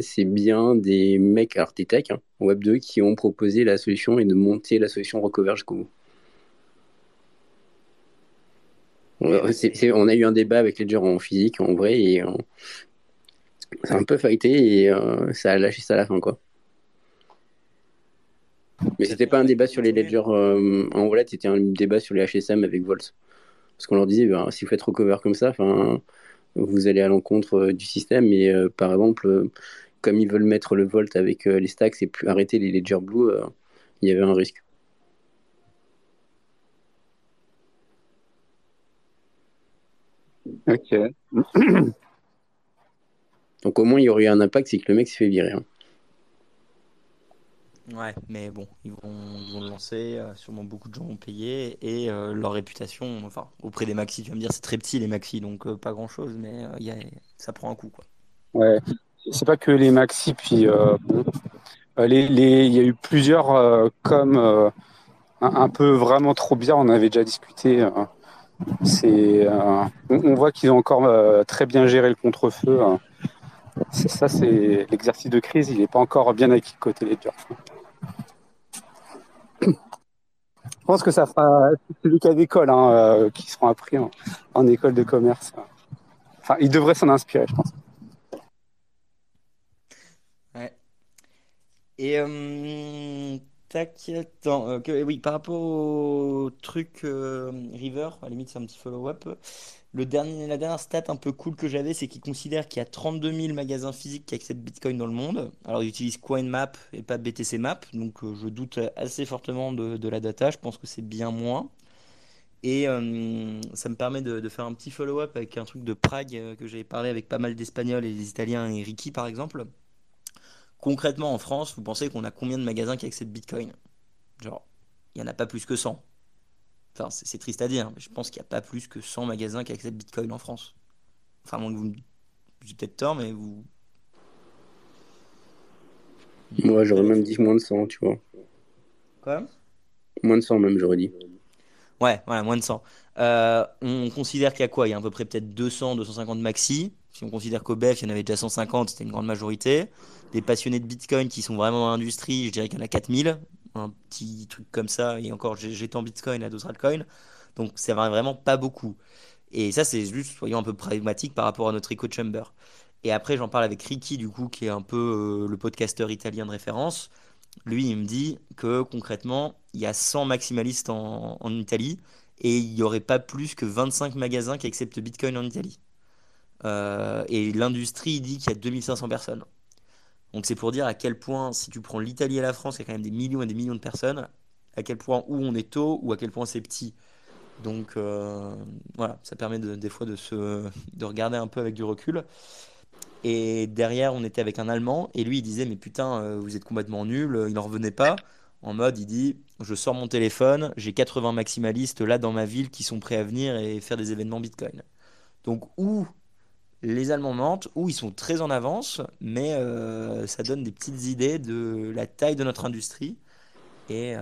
c'est bien des mecs, alors des techs, hein, Web 2, qui ont proposé la solution et de monter la solution Recover jusqu'au bout. On a eu un débat avec Ledger en physique, en vrai, et euh, c'est un peu fighté et euh, ça a lâché ça à la fin, quoi. Mais c'était pas un débat sur les ledgers euh, en wallet, c'était un débat sur les HSM avec Volt. Parce qu'on leur disait, ben, si vous faites recover comme ça, vous allez à l'encontre euh, du système. Et par exemple, comme ils veulent mettre le Volt avec les stacks et arrêter les ledgers blue, il y avait un risque. Ok. Donc au moins, il y aurait eu un impact, c'est que le mec s'est fait virer. hein. Ouais, mais bon, ils vont, ils vont le lancer, euh, sûrement beaucoup de gens vont payer, et euh, leur réputation, enfin, auprès des maxi, tu vas me dire, c'est très petit les maxi, donc euh, pas grand-chose, mais euh, il y a, ça prend un coup, quoi. Ouais. C'est pas que les maxi, puis euh, bon, euh, les, les- il y a eu plusieurs euh, comme euh, un, un peu vraiment trop bien. On avait déjà discuté. euh, euh, on, voit qu'ils ont encore euh, très bien géré le contre-feu. hein. C'est ça, c'est l'exercice de crise. Il n'est pas encore bien acquis côté Ledger. Je pense que ça fera celui a d'école hein, euh, qui seront appris en, école de commerce. Enfin, il devrait s'en inspirer, je pense. Tac, euh, oui, par rapport au truc euh, River, à la limite, c'est un petit follow-up. Le dernier, la dernière stat un peu cool que j'avais, c'est qu'ils considèrent qu'il y a 32 000 magasins physiques qui acceptent Bitcoin dans le monde. Alors, ils utilisent CoinMap et pas BTC Map, donc euh, je doute assez fortement de, la data. Je pense que c'est bien moins. Et ça me permet de, faire un petit follow-up avec un truc de Prague que j'avais parlé avec pas mal d'Espagnols et des Italiens et Ricky, par exemple. Concrètement, en France, vous pensez qu'on a combien de magasins qui acceptent Bitcoin? Genre, il n'y en a pas plus que 100. Enfin, c'est triste à dire, mais je pense qu'il n'y a pas plus que 100 magasins qui acceptent Bitcoin en France. Enfin, moins que vous me... J'ai peut-être tort, mais vous... Moi, j'aurais même dit moins de 100, tu vois. Quoi? Moins de 100 même, j'aurais dit. Ouais, voilà, moins de 100. Euh, on considère qu'il y a quoi? Il y a à peu près peut-être 200, 250 maxi. Si on considère qu'au BEF, il y en avait déjà 150, c'était une grande majorité. Des passionnés de Bitcoin qui sont vraiment dans l'industrie, je dirais qu'il y en a 4000. Un petit truc comme ça. Et encore, j'étends Bitcoin à d'autres altcoins. Donc, ça va vraiment pas beaucoup. Et ça, c'est juste, soyons un peu pragmatiques par rapport à notre echo chamber. Et après, j'en parle avec Ricky, du coup, qui est un peu euh, le podcasteur italien de référence. Lui, il me dit que concrètement, il y a 100 maximalistes en, en Italie et il n'y aurait pas plus que 25 magasins qui acceptent Bitcoin en Italie. Euh, et l'industrie dit qu'il y a 2500 personnes. Donc c'est pour dire à quel point, si tu prends l'Italie et la France, il y a quand même des millions et des millions de personnes, à quel point où on est tôt ou à quel point c'est petit. Donc euh, voilà, ça permet de- des fois de, se, de regarder un peu avec du recul. Et derrière, on était avec un Allemand, et lui, il disait, mais putain, euh, vous êtes complètement nul, il n'en revenait pas. En mode, il dit, je sors mon téléphone, j'ai 80 maximalistes là dans ma ville qui sont prêts à venir et faire des événements Bitcoin. Donc, ou les Allemands mentent, ou ils sont très en avance, mais euh, ça donne des petites idées de la taille de notre industrie. Et euh,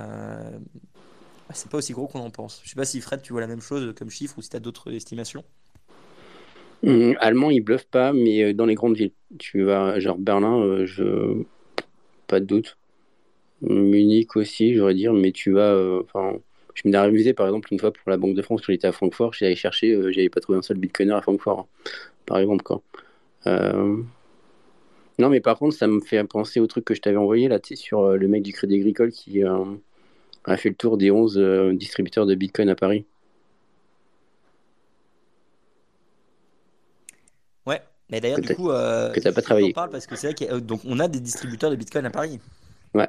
bah, c'est pas aussi gros qu'on en pense. Je sais pas si Fred, tu vois la même chose comme chiffre ou si tu as d'autres estimations. Hum, allemand, ils bluffent pas, mais euh, dans les grandes villes. Tu vas, genre Berlin, pas de doute. Munich aussi, j'aurais dire, mais tu vas. je m'étais amusé par exemple une fois pour la Banque de France quand j'étais à Francfort, j'allais chercher, j'avais pas trouvé un seul bitcoiner à Francfort, hein, par exemple, quoi. Euh, Non, mais par contre, ça me fait penser au truc que je t'avais envoyé là, tu sais, sur euh, le mec du Crédit Agricole qui euh, a fait le tour des 11 euh, distributeurs de bitcoin à Paris. Ouais, mais d'ailleurs, Que du coup, euh, que t'as pas travaillé. parle parce que c'est vrai donc on a des distributeurs de Bitcoin à Paris. Ouais.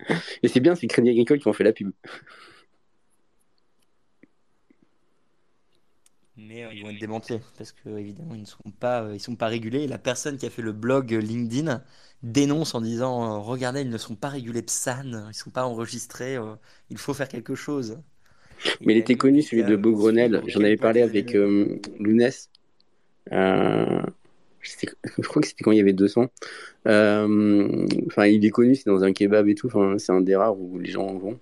Et c'est bien, c'est Crédit Agricole qui ont fait la pub. Mais euh, ils vont être démantelés parce que évidemment ils ne sont pas, euh, ils sont pas régulés. La personne qui a fait le blog euh, LinkedIn dénonce en disant euh, Regardez, ils ne sont pas régulés PSAN, ils ne sont pas enregistrés, euh, il faut faire quelque chose. Mais il était connu, celui de Beaugrenelle. sur J'en avais parlé avec euh, Lounès. Euh, je crois que c'était quand il y avait 200. Euh, Enfin, il est connu, c'est dans un kebab et tout. Enfin, c'est un des rares où les gens en vont.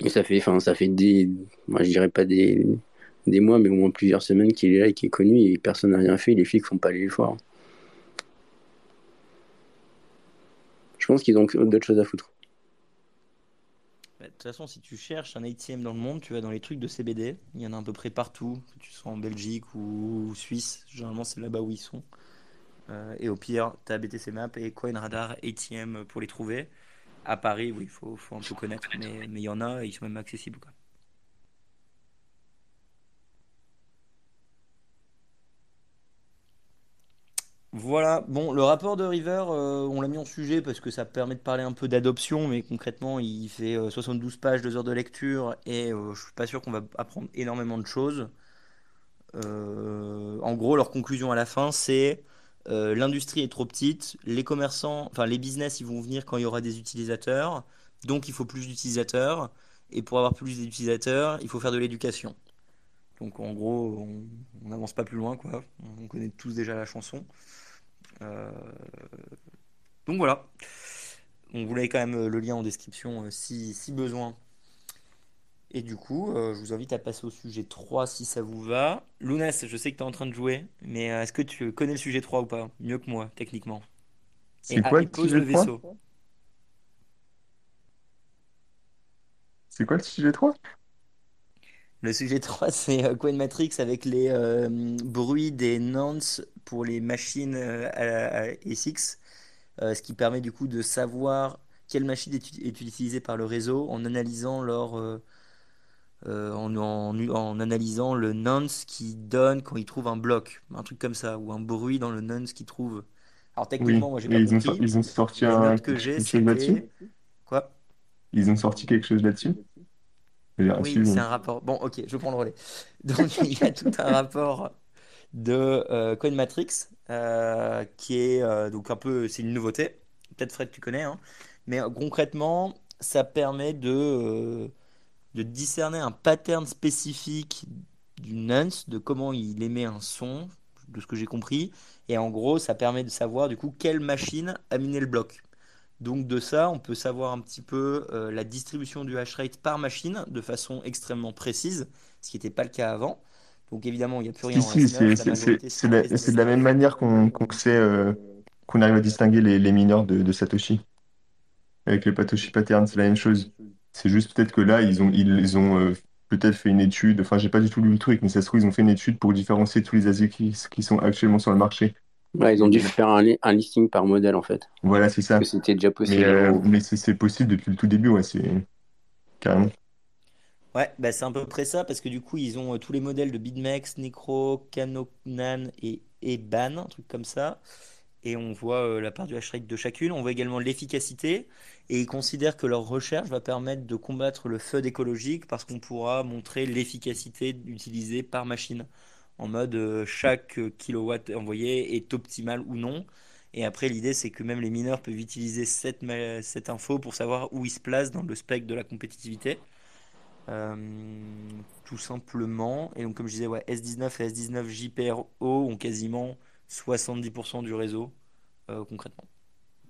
Et ça fait, enfin, ça fait des, moi je dirais pas des, des mois, mais au moins plusieurs semaines qu'il est là et qu'il est connu et personne n'a rien fait. Les flics font pas aller le voir. Je pense qu'ils ont d'autres choses à foutre. Bah, De toute façon, si tu cherches un ATM dans le monde, tu vas dans les trucs de CBD. Il y en a à peu près partout, que tu sois en Belgique ou Suisse. Généralement, c'est là-bas où ils sont. Euh, et au pire, tu as BTC Map et CoinRadar ATM pour les trouver. À Paris, oui, il faut, un peu connaître, mais il y en a et ils sont même accessibles. Voilà, bon, le rapport de River, euh, on l'a mis en sujet parce que ça permet de parler un peu d'adoption, mais concrètement, il fait euh, 72 pages, 2 heures de lecture, et euh, je suis pas sûr qu'on va apprendre énormément de choses. Euh, en gros, leur conclusion à la fin, c'est euh, l'industrie est trop petite, les commerçants, enfin les business, ils vont venir quand il y aura des utilisateurs, donc il faut plus d'utilisateurs, et pour avoir plus d'utilisateurs, il faut faire de l'éducation. Donc en gros, on n'avance pas plus loin, quoi. On connaît tous déjà la chanson. Euh, donc voilà. On vous l'avez quand même euh, le lien en description euh, si, si besoin. Et du coup, euh, je vous invite à passer au sujet 3 si ça vous va. Lounès, je sais que tu es en train de jouer, mais euh, est-ce que tu connais le sujet 3 ou pas? Mieux que moi, techniquement. C'est quoi le sujet le 3? vaisseau. C'est quoi le sujet 3? Le sujet 3, c'est euh, Coin Matrix avec les euh, bruits des nonces pour les machines euh, à, à SX, euh, ce qui permet du coup de savoir quelle machine est, est utilisée par le réseau en analysant leur, euh, euh, en, en- en analysant le nonce qui donne quand il trouve un bloc, un truc comme ça, ou un bruit dans le nonce qu'il trouve. Alors Oui. techniquement, moi j'ai Et pas ils ont, sor- compris. ils ont sorti Les un, notes que j'ai, quelque chose là-dessus? c'était quoi? Ils ont sorti quelque chose là-dessus? Je veux dire, à Oui, c'est un rapport. Bon, ok, je prends le relais. Donc il y a tout un rapport de euh, Coin Matrix euh, qui est euh, donc un peu, c'est une nouveauté. Peut-être Fred, tu connais, hein. Mais euh, concrètement, ça permet de euh, de discerner un pattern spécifique du nonce, de comment il émet un son, de ce que j'ai compris. Et en gros, ça permet de savoir du coup quelle machine a miné le bloc. Donc de ça, on peut savoir un petit peu euh, la distribution du hash rate par machine de façon extrêmement précise, ce qui n'était pas le cas avant. Donc évidemment, il n'y a plus rien en si, S9, c'est la c'est- c'est- majorité c'est c'est en la, c'est de la même S19. manière qu'on qu'on sait, euh, qu'on arrive à distinguer les, les mineurs de, de Satoshi. Avec les Satoshi patterns, c'est la même chose. C'est juste peut-être que là, ils ont, ils, ils ont euh, peut-être fait une étude, enfin, j'ai pas du tout lu le truc, mais ça se trouve, ils ont fait une étude pour différencier tous les ASIC qui, qui sont actuellement sur le marché. Ouais, ils ont dû faire un, li- un listing par modèle en fait. Voilà, c'est ça. c'était déjà Mais, possible euh, mais c'est possible depuis le tout début, ouais, c'est carrément. Ouais, bah c'est à peu près ça, parce que du coup, ils ont euh, tous les modèles de BitMEX, Necro, Canonan et Eban, un truc comme ça. Et on voit euh, la part du hash rate de chacune. On voit également l'efficacité. Et ils considèrent que leur recherche va permettre de combattre le FUD écologique parce qu'on pourra montrer l'efficacité utilisée par machine. En mode euh, chaque euh, kilowatt envoyé est optimal ou non. Et après, l'idée, c'est que même les mineurs peuvent utiliser cette, cette info pour savoir où ils se placent dans le spectre de la compétitivité. Euh, tout simplement. Et donc, comme je disais, ouais, S19 et S19 JPRO ont quasiment 70% du réseau, euh, concrètement.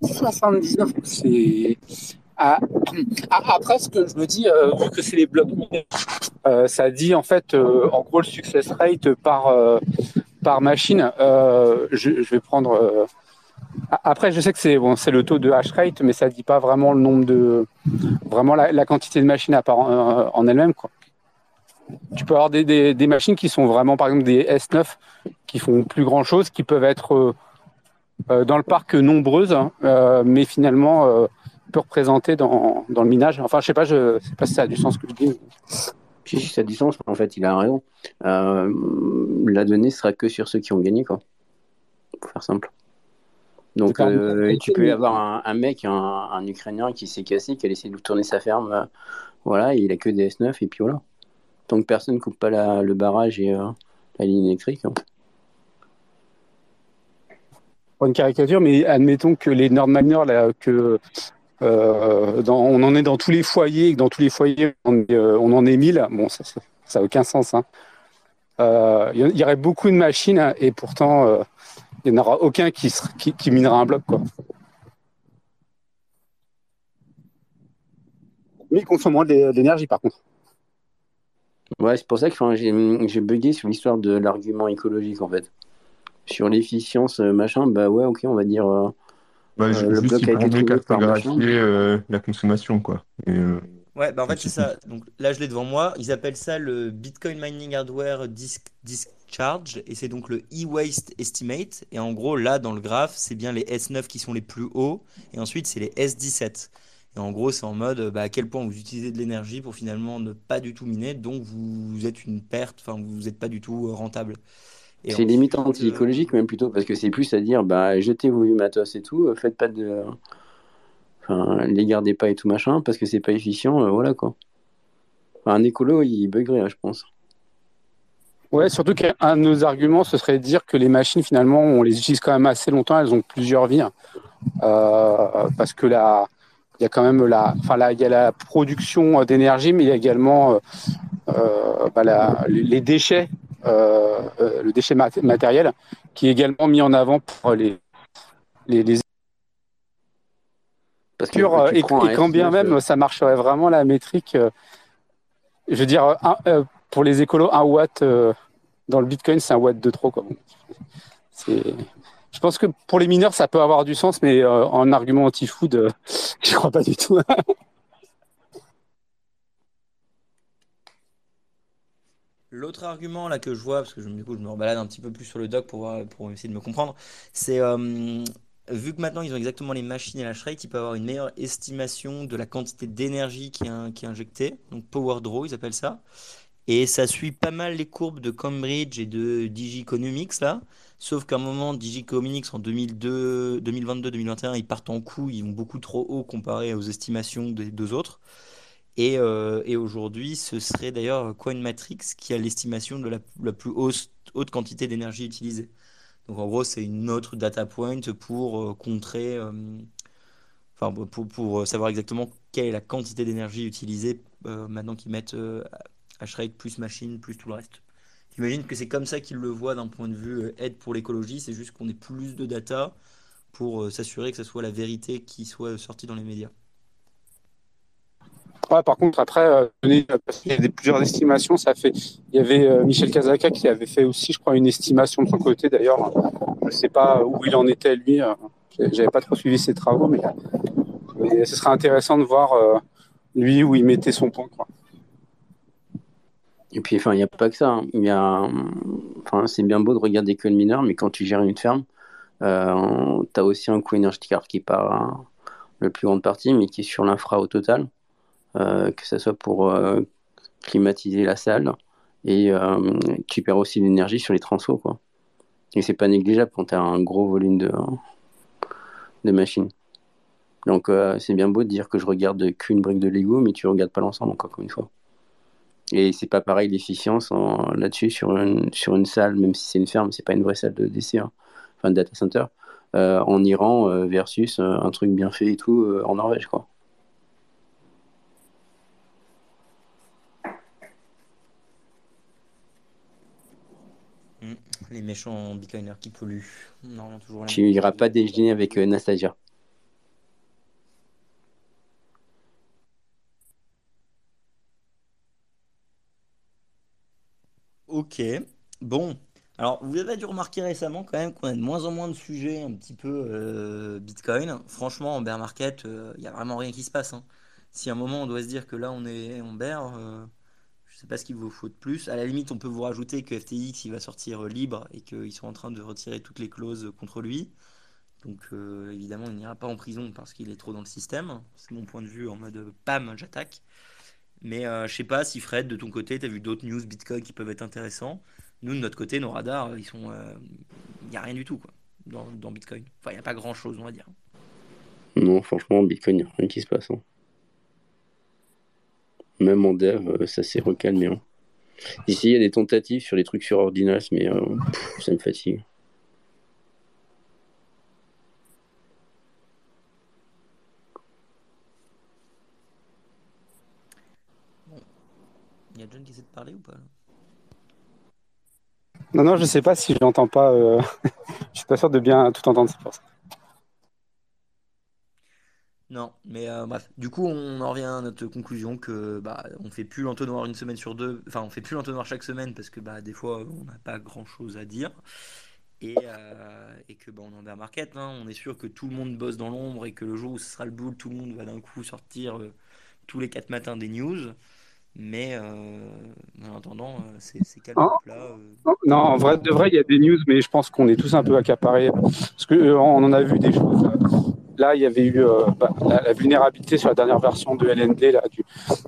79%, c'est Ah, ah, après, ce que je me dis, euh, vu que c'est les blocs euh, ça dit en fait, euh, en gros, le success rate par, par machine. Je, vais prendre. Après, je sais que c'est bon, c'est le taux de hash rate, mais ça dit pas vraiment le nombre de. Vraiment la, quantité de machines à part en, en elle-même. Tu peux avoir des, des, machines qui sont vraiment, par exemple, des S9 qui font plus grand chose, qui peuvent être dans le parc nombreuses, hein, mais finalement euh, peu représentées dans, dans le minage. Enfin, je sais pas, je sais pas si ça a du sens que je dis. Si, si, ça a du sens, en fait, il a raison. Euh, la donnée sera que sur ceux qui ont gagné, quoi. Pour faire simple. Donc, euh, tu peux avoir un, un mec, un, un Ukrainien qui s'est cassé, qui a essayé de tourner sa ferme. euh, voilà, il a que des S9, et puis voilà. Tant que personne ne coupe pas la- le barrage et la ligne électrique. hein. Une caricature, mais admettons que les Nord miners, là, que euh, on en est dans tous les foyers, et dans tous les foyers, on, euh, en est 1000. Bon, ça ça ça a aucun sens. hein. Euh, Il y, il aurait beaucoup de machines hein, et pourtant, euh, il n'y en aura aucun qui, sera- minera un bloc. Mais il consomme moins d'é- d'énergie, par contre. Ouais, c'est pour ça que j'ai bugué sur l'histoire de l'argument écologique, en fait. Sur l'efficience, euh, machin, bah ouais, ok, on va dire. Euh, Bah, Euh, ju- le juste, bloc a été trouvé par cartographier machin. euh, la consommation, quoi. Et, euh, Ouais, bah en fait, c'est ça. Donc là, je l'ai devant moi. Ils appellent ça le Bitcoin Mining Hardware Disk, Discharge. Et c'est donc le e-waste estimate. Et en gros, là, dans le graphe, c'est bien les S9 qui sont les plus hauts. Et ensuite, c'est les S17. Et en gros, c'est en mode bah, à quel point vous utilisez de l'énergie pour finalement ne pas du tout miner. Donc, vous, vous êtes une perte. Enfin, vous n'êtes pas du tout euh, rentable. C'est limite euh, anti-écologique, même plutôt, parce que c'est plus à dire, bah, jetez vos vieux matos et tout, euh, faites pas de. Enfin, les gardez pas et tout machin, parce que c'est pas efficient, euh, voilà quoi. Enfin, un écolo, il buggerait, hein, je pense. Ouais, surtout qu'un de nos arguments, ce serait de dire que les machines, finalement, on les utilise quand même assez longtemps, elles ont plusieurs vies. hein. Euh, parce que là, il y a quand même la, enfin là, il y a la production d'énergie, mais il y a également euh, bah, la- les déchets, le déchet mat- matériel, qui est également mis en avant pour les, les, les Parce que euh, et, quand bien S9, même euh, ça marcherait vraiment la métrique. euh, je veux dire, un- euh, pour les écolos, un watt euh, dans le Bitcoin, c'est un watt de trop. Quoi. Je pense que pour les mineurs, ça peut avoir du sens, mais euh, en argument anti-food, euh, je crois pas du tout. L'autre argument là que je vois, parce que je, du coup je me rebalade un petit peu plus sur le doc pour, essayer de me comprendre, c'est euh, vu que maintenant ils ont exactement les machines et la rate, ils peuvent avoir une meilleure estimation de la quantité d'énergie qui qui est injectée, donc Power Draw ils appellent ça, et ça suit pas mal les courbes de Cambridge et de Digiconomics là, sauf qu'à un moment Digiconomics en 2002, 2022-2021 ils partent en couille, ils vont beaucoup trop haut comparé aux estimations des deux autres. Et, euh, et aujourd'hui, ce serait d'ailleurs CoinMatrix qui a l'estimation de la, plus haute quantité d'énergie utilisée. Donc en gros, c'est une autre data point pour euh, contrer, euh, enfin pour, savoir exactement quelle est la quantité d'énergie utilisée maintenant qu'ils mettent hashrate plus machine plus tout le reste. J'imagine que c'est comme ça qu'ils le voient d'un point de vue aide pour l'écologie, c'est juste qu'on ait plus de data pour s'assurer que ce soit la vérité qui soit sortie dans les médias. Ouais, par contre, après, euh, parce qu'il y a des, plusieurs estimations, ça fait. Il y avait euh, Michel Kazaka qui avait fait aussi, je crois, une estimation de son côté. D'ailleurs, je ne sais pas où il en était lui. euh, J'avais pas trop suivi ses travaux, mais, ce serait intéressant de voir euh, lui où il mettait son point. Quoi. Et puis, enfin, il n'y a pas que ça. hein. Il enfin, c'est bien beau de regarder que le mineur, mais quand tu gères une ferme, euh, tu as aussi un coût énergétique qui est pas le plus grande partie, mais qui est sur l'infra au total, euh, que ce soit pour euh, climatiser la salle, et euh, tu perds aussi l'énergie sur les transports, quoi. Et c'est pas négligeable quand tu as un gros volume de, de machines. Donc, euh, c'est bien beau de dire que je regarde qu'une brique de Lego, mais tu regardes pas l'ensemble, encore une fois. Et c'est pas pareil l'efficience en- là-dessus sur une, sur une salle, même si c'est une ferme, c'est pas une vraie salle de DC, hein, enfin de data center, euh, en Iran euh, versus euh, un truc bien fait et tout euh, en Norvège, quoi. méchants bitcoiners qui polluent. On toujours. Tu n'iras pas déjeuner avec euh, Nastasia. Ok. Bon. Alors, vous avez dû remarquer récemment quand même qu'on a de moins en moins de sujets un petit peu euh, Bitcoin. Franchement, en bear market, euh, il n'y a vraiment rien qui se passe. Hein. Si à un moment on doit se dire que là on est en bear, je sais pas ce qu'il vous faut de plus. À la limite, on peut vous rajouter que FTX il va sortir euh, libre et qu'ils sont en train de retirer toutes les clauses contre lui. Donc euh, évidemment, il n'ira pas en prison parce qu'il est trop dans le système. C'est mon point de vue en mode euh, pam, j'attaque. Mais euh, je sais pas si Fred, de ton côté, tu as vu d'autres news Bitcoin qui peuvent être intéressants. Nous, de notre côté, nos radars, ils sont, il n'y a rien du tout quoi dans, Bitcoin. Enfin, il n'y a pas grand chose, on va dire. Non, franchement, Bitcoin, il n'y a rien qui se passe. hein. Même en dev, euh, ça s'est recalmé. hein. Ici, il y a des tentatives sur les trucs sur Ordinals, mais euh, pff, ça me fatigue. Bon, il y a John qui essaie de parler ou pas là? Non, non, je sais pas si je l'entends pas. euh, Je suis pas sûr de bien tout entendre, c'est pour ça. Non, mais euh, bref. Du coup, on en revient à notre conclusion que bah on fait plus l'entonnoir une semaine sur deux. Enfin, on fait plus l'entonnoir chaque semaine parce que bah des fois on n'a pas grand-chose à dire et, euh, et que bah on est en bear market. hein. On est sûr que tout le monde bosse dans l'ombre et que le jour où ce sera le boule, tout le monde va d'un coup sortir euh, tous les quatre matins des news. Mais euh, en attendant, euh, c'est c'est calme Hein plat. euh. Non, en vrai, de vrai, il y a des news, mais je pense qu'on est tous un peu accaparés. Parce que euh, on en a vu des choses. Là, il y avait eu euh, bah, la, vulnérabilité sur la dernière version de LND, là, du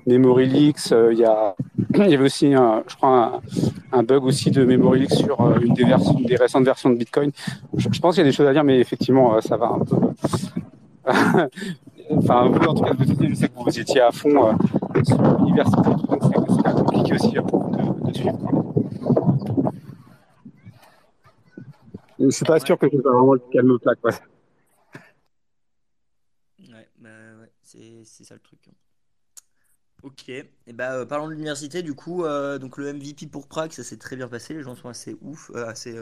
Memory Leaks. euh, il, y a, il y avait aussi, un, je crois, un, bug aussi de Memory Leaks sur euh, une des, versions, des récentes versions de Bitcoin. Je, je pense qu'il y a des choses à dire, mais effectivement, ça va un peu. enfin, vous, en tout cas, je sais que vous étiez à fond sur l'université, donc c'est compliqué aussi pour de, suivre. Je suis pas sûr que ce soit vraiment le calme plat, quoi. Ouais, bah ouais, c'est ça le truc. Ok, et bah euh, parlons de l'université du coup, euh, donc le MVP pour Prague, ça s'est très bien passé, les gens sont assez ouf, euh, assez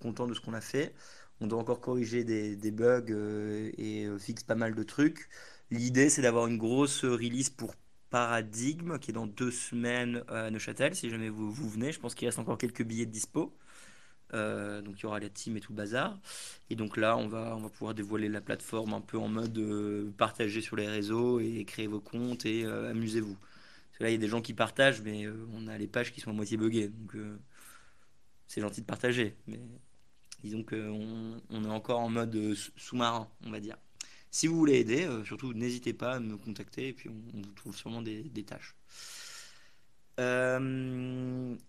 contents de ce qu'on a fait. On doit encore corriger des, bugs et fixe pas mal de trucs. L'idée c'est d'avoir une grosse release pour Paradigme qui est dans deux semaines à Neuchâtel, si jamais vous, vous venez. Je pense qu'il reste encore quelques billets de dispo. Euh, donc il y aura la team et tout le bazar. Et donc là, on va, on va pouvoir dévoiler la plateforme un peu en mode euh, partagé sur les réseaux et créer vos comptes et euh, amusez-vous. Parce que là, il y a des gens qui partagent, mais on a les pages qui sont à moitié buggées. Donc c'est gentil de partager. Mais disons qu'on on est encore en mode sous- sous-marin, on va dire. Si vous voulez aider, surtout n'hésitez pas à me contacter et puis on, vous trouve sûrement des, tâches.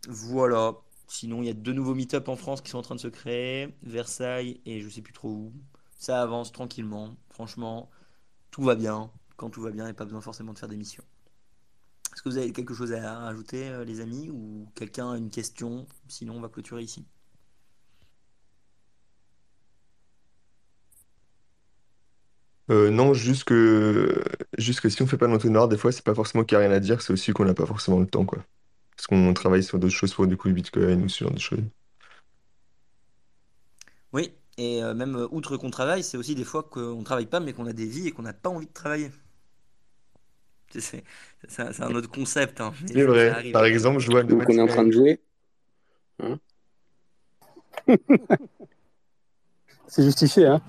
Voilà. Sinon, il y a deux nouveaux meet-up en France qui sont en train de se créer, Versailles et je sais plus trop où. Ça avance tranquillement. Franchement, tout va bien. Quand tout va bien, il n'y a pas besoin forcément de faire des missions. Est-ce que vous avez quelque chose à rajouter, euh, les amis, ou quelqu'un a une question? Sinon, on va clôturer ici. Euh, non, juste que, si on fait pas l'entonnoir, des fois, c'est pas forcément qu'il n'y a rien à dire, c'est aussi qu'on n'a pas forcément le temps, quoi. Parce qu'on travaille sur d'autres choses pour du coup le Bitcoin ou ce genre de choses. Oui, et euh, même euh, outre qu'on travaille, c'est aussi des fois qu'on travaille pas, mais qu'on a des vies et qu'on n'a pas envie de travailler. C'est c'est- c'est un c'est un autre concept, hein, mais C'est ça, ça vrai. arrive. Par exemple, je vois Donc on est en train de jouer. Hein C'est justifié, hein.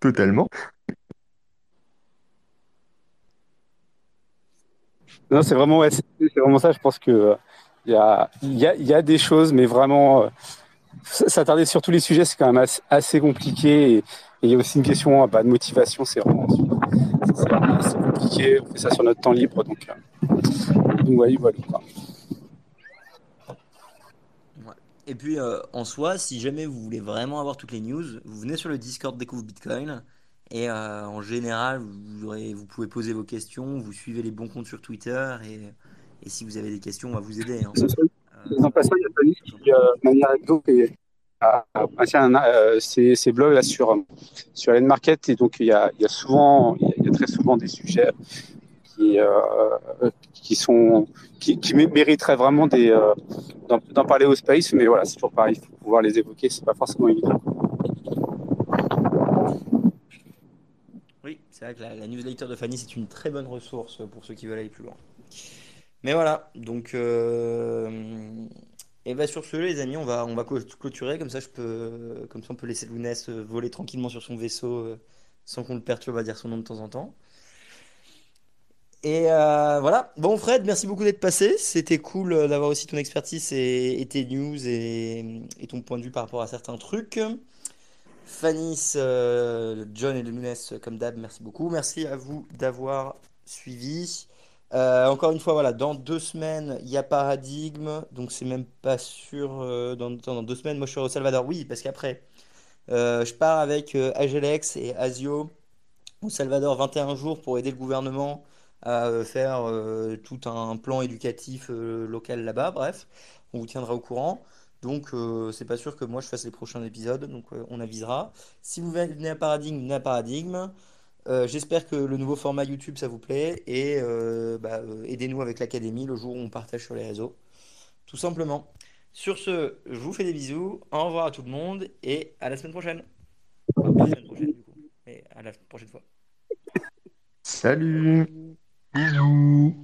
Totalement. Non, c'est vraiment, ça. Je pense que euh, il y a, des choses, mais vraiment, euh, s'attarder sur tous les sujets, c'est quand même assez, compliqué. Et, il y a aussi une question euh, bah, de motivation. C'est vraiment, c'est compliqué. On fait ça sur notre temps libre, donc, voilà. Et puis en soi, si jamais vous voulez vraiment avoir toutes les news, vous venez sur le Discord Découvre Bitcoin et euh, en général, vous aurez, vous pouvez poser vos questions, vous suivez les bons comptes sur Twitter et, et si vous avez des questions, on va vous aider. hein. Euh, En passant, il y a qui, euh, de manière anecdote, et- a a maintient un- euh, ses, ses blogs là sur euh, sur Allen Market et donc il y a, il y a souvent, il y a, il y a très souvent des sujets qui euh, qui sont qui, qui mé- mériteraient vraiment des euh, d'en d'en parler au space, mais voilà, c'est toujours pareil, il faut pouvoir les évoquer, c'est pas forcément évident. Oui, c'est vrai que la, newsletter de Fanny, c'est une très bonne ressource pour ceux qui veulent aller plus loin. Mais voilà, donc euh, et bah sur ce les amis, on va on va clôturer comme ça comme ça on peut laisser Lounès euh, voler tranquillement sur son vaisseau euh, sans qu'on le perturbe à dire son nom de temps en temps. Et voilà. Bon Fred, merci beaucoup d'être passé. C'était cool d'avoir aussi ton expertise et, tes news et, ton point de vue par rapport à certains trucs. Fanis, John et Lounès, comme d'hab, merci beaucoup. Merci à vous d'avoir suivi. Euh, encore une fois, voilà, dans deux semaines, il y a Paradigme, donc c'est même pas sûr. Euh, dans, dans, deux semaines, moi je suis au Salvador, oui, parce qu'après, euh, je pars avec Agelex et Asio au Salvador 21 jours pour aider le gouvernement à faire tout un plan éducatif local là-bas. Bref, on vous tiendra au courant. Donc, c'est pas sûr que moi je fasse les prochains épisodes, donc on avisera. Si vous venez à Paradigme, venez à Paradigme. Euh, j'espère que le nouveau format YouTube ça vous plaît et euh, bah, euh, aidez-nous avec l'académie le jour où on partage sur les réseaux. Tout simplement. Sur ce, je vous fais des bisous. Au revoir à tout le monde et à la semaine prochaine. Enfin, pas la semaine prochaine du coup, mais à la prochaine fois. Salut. Bisous.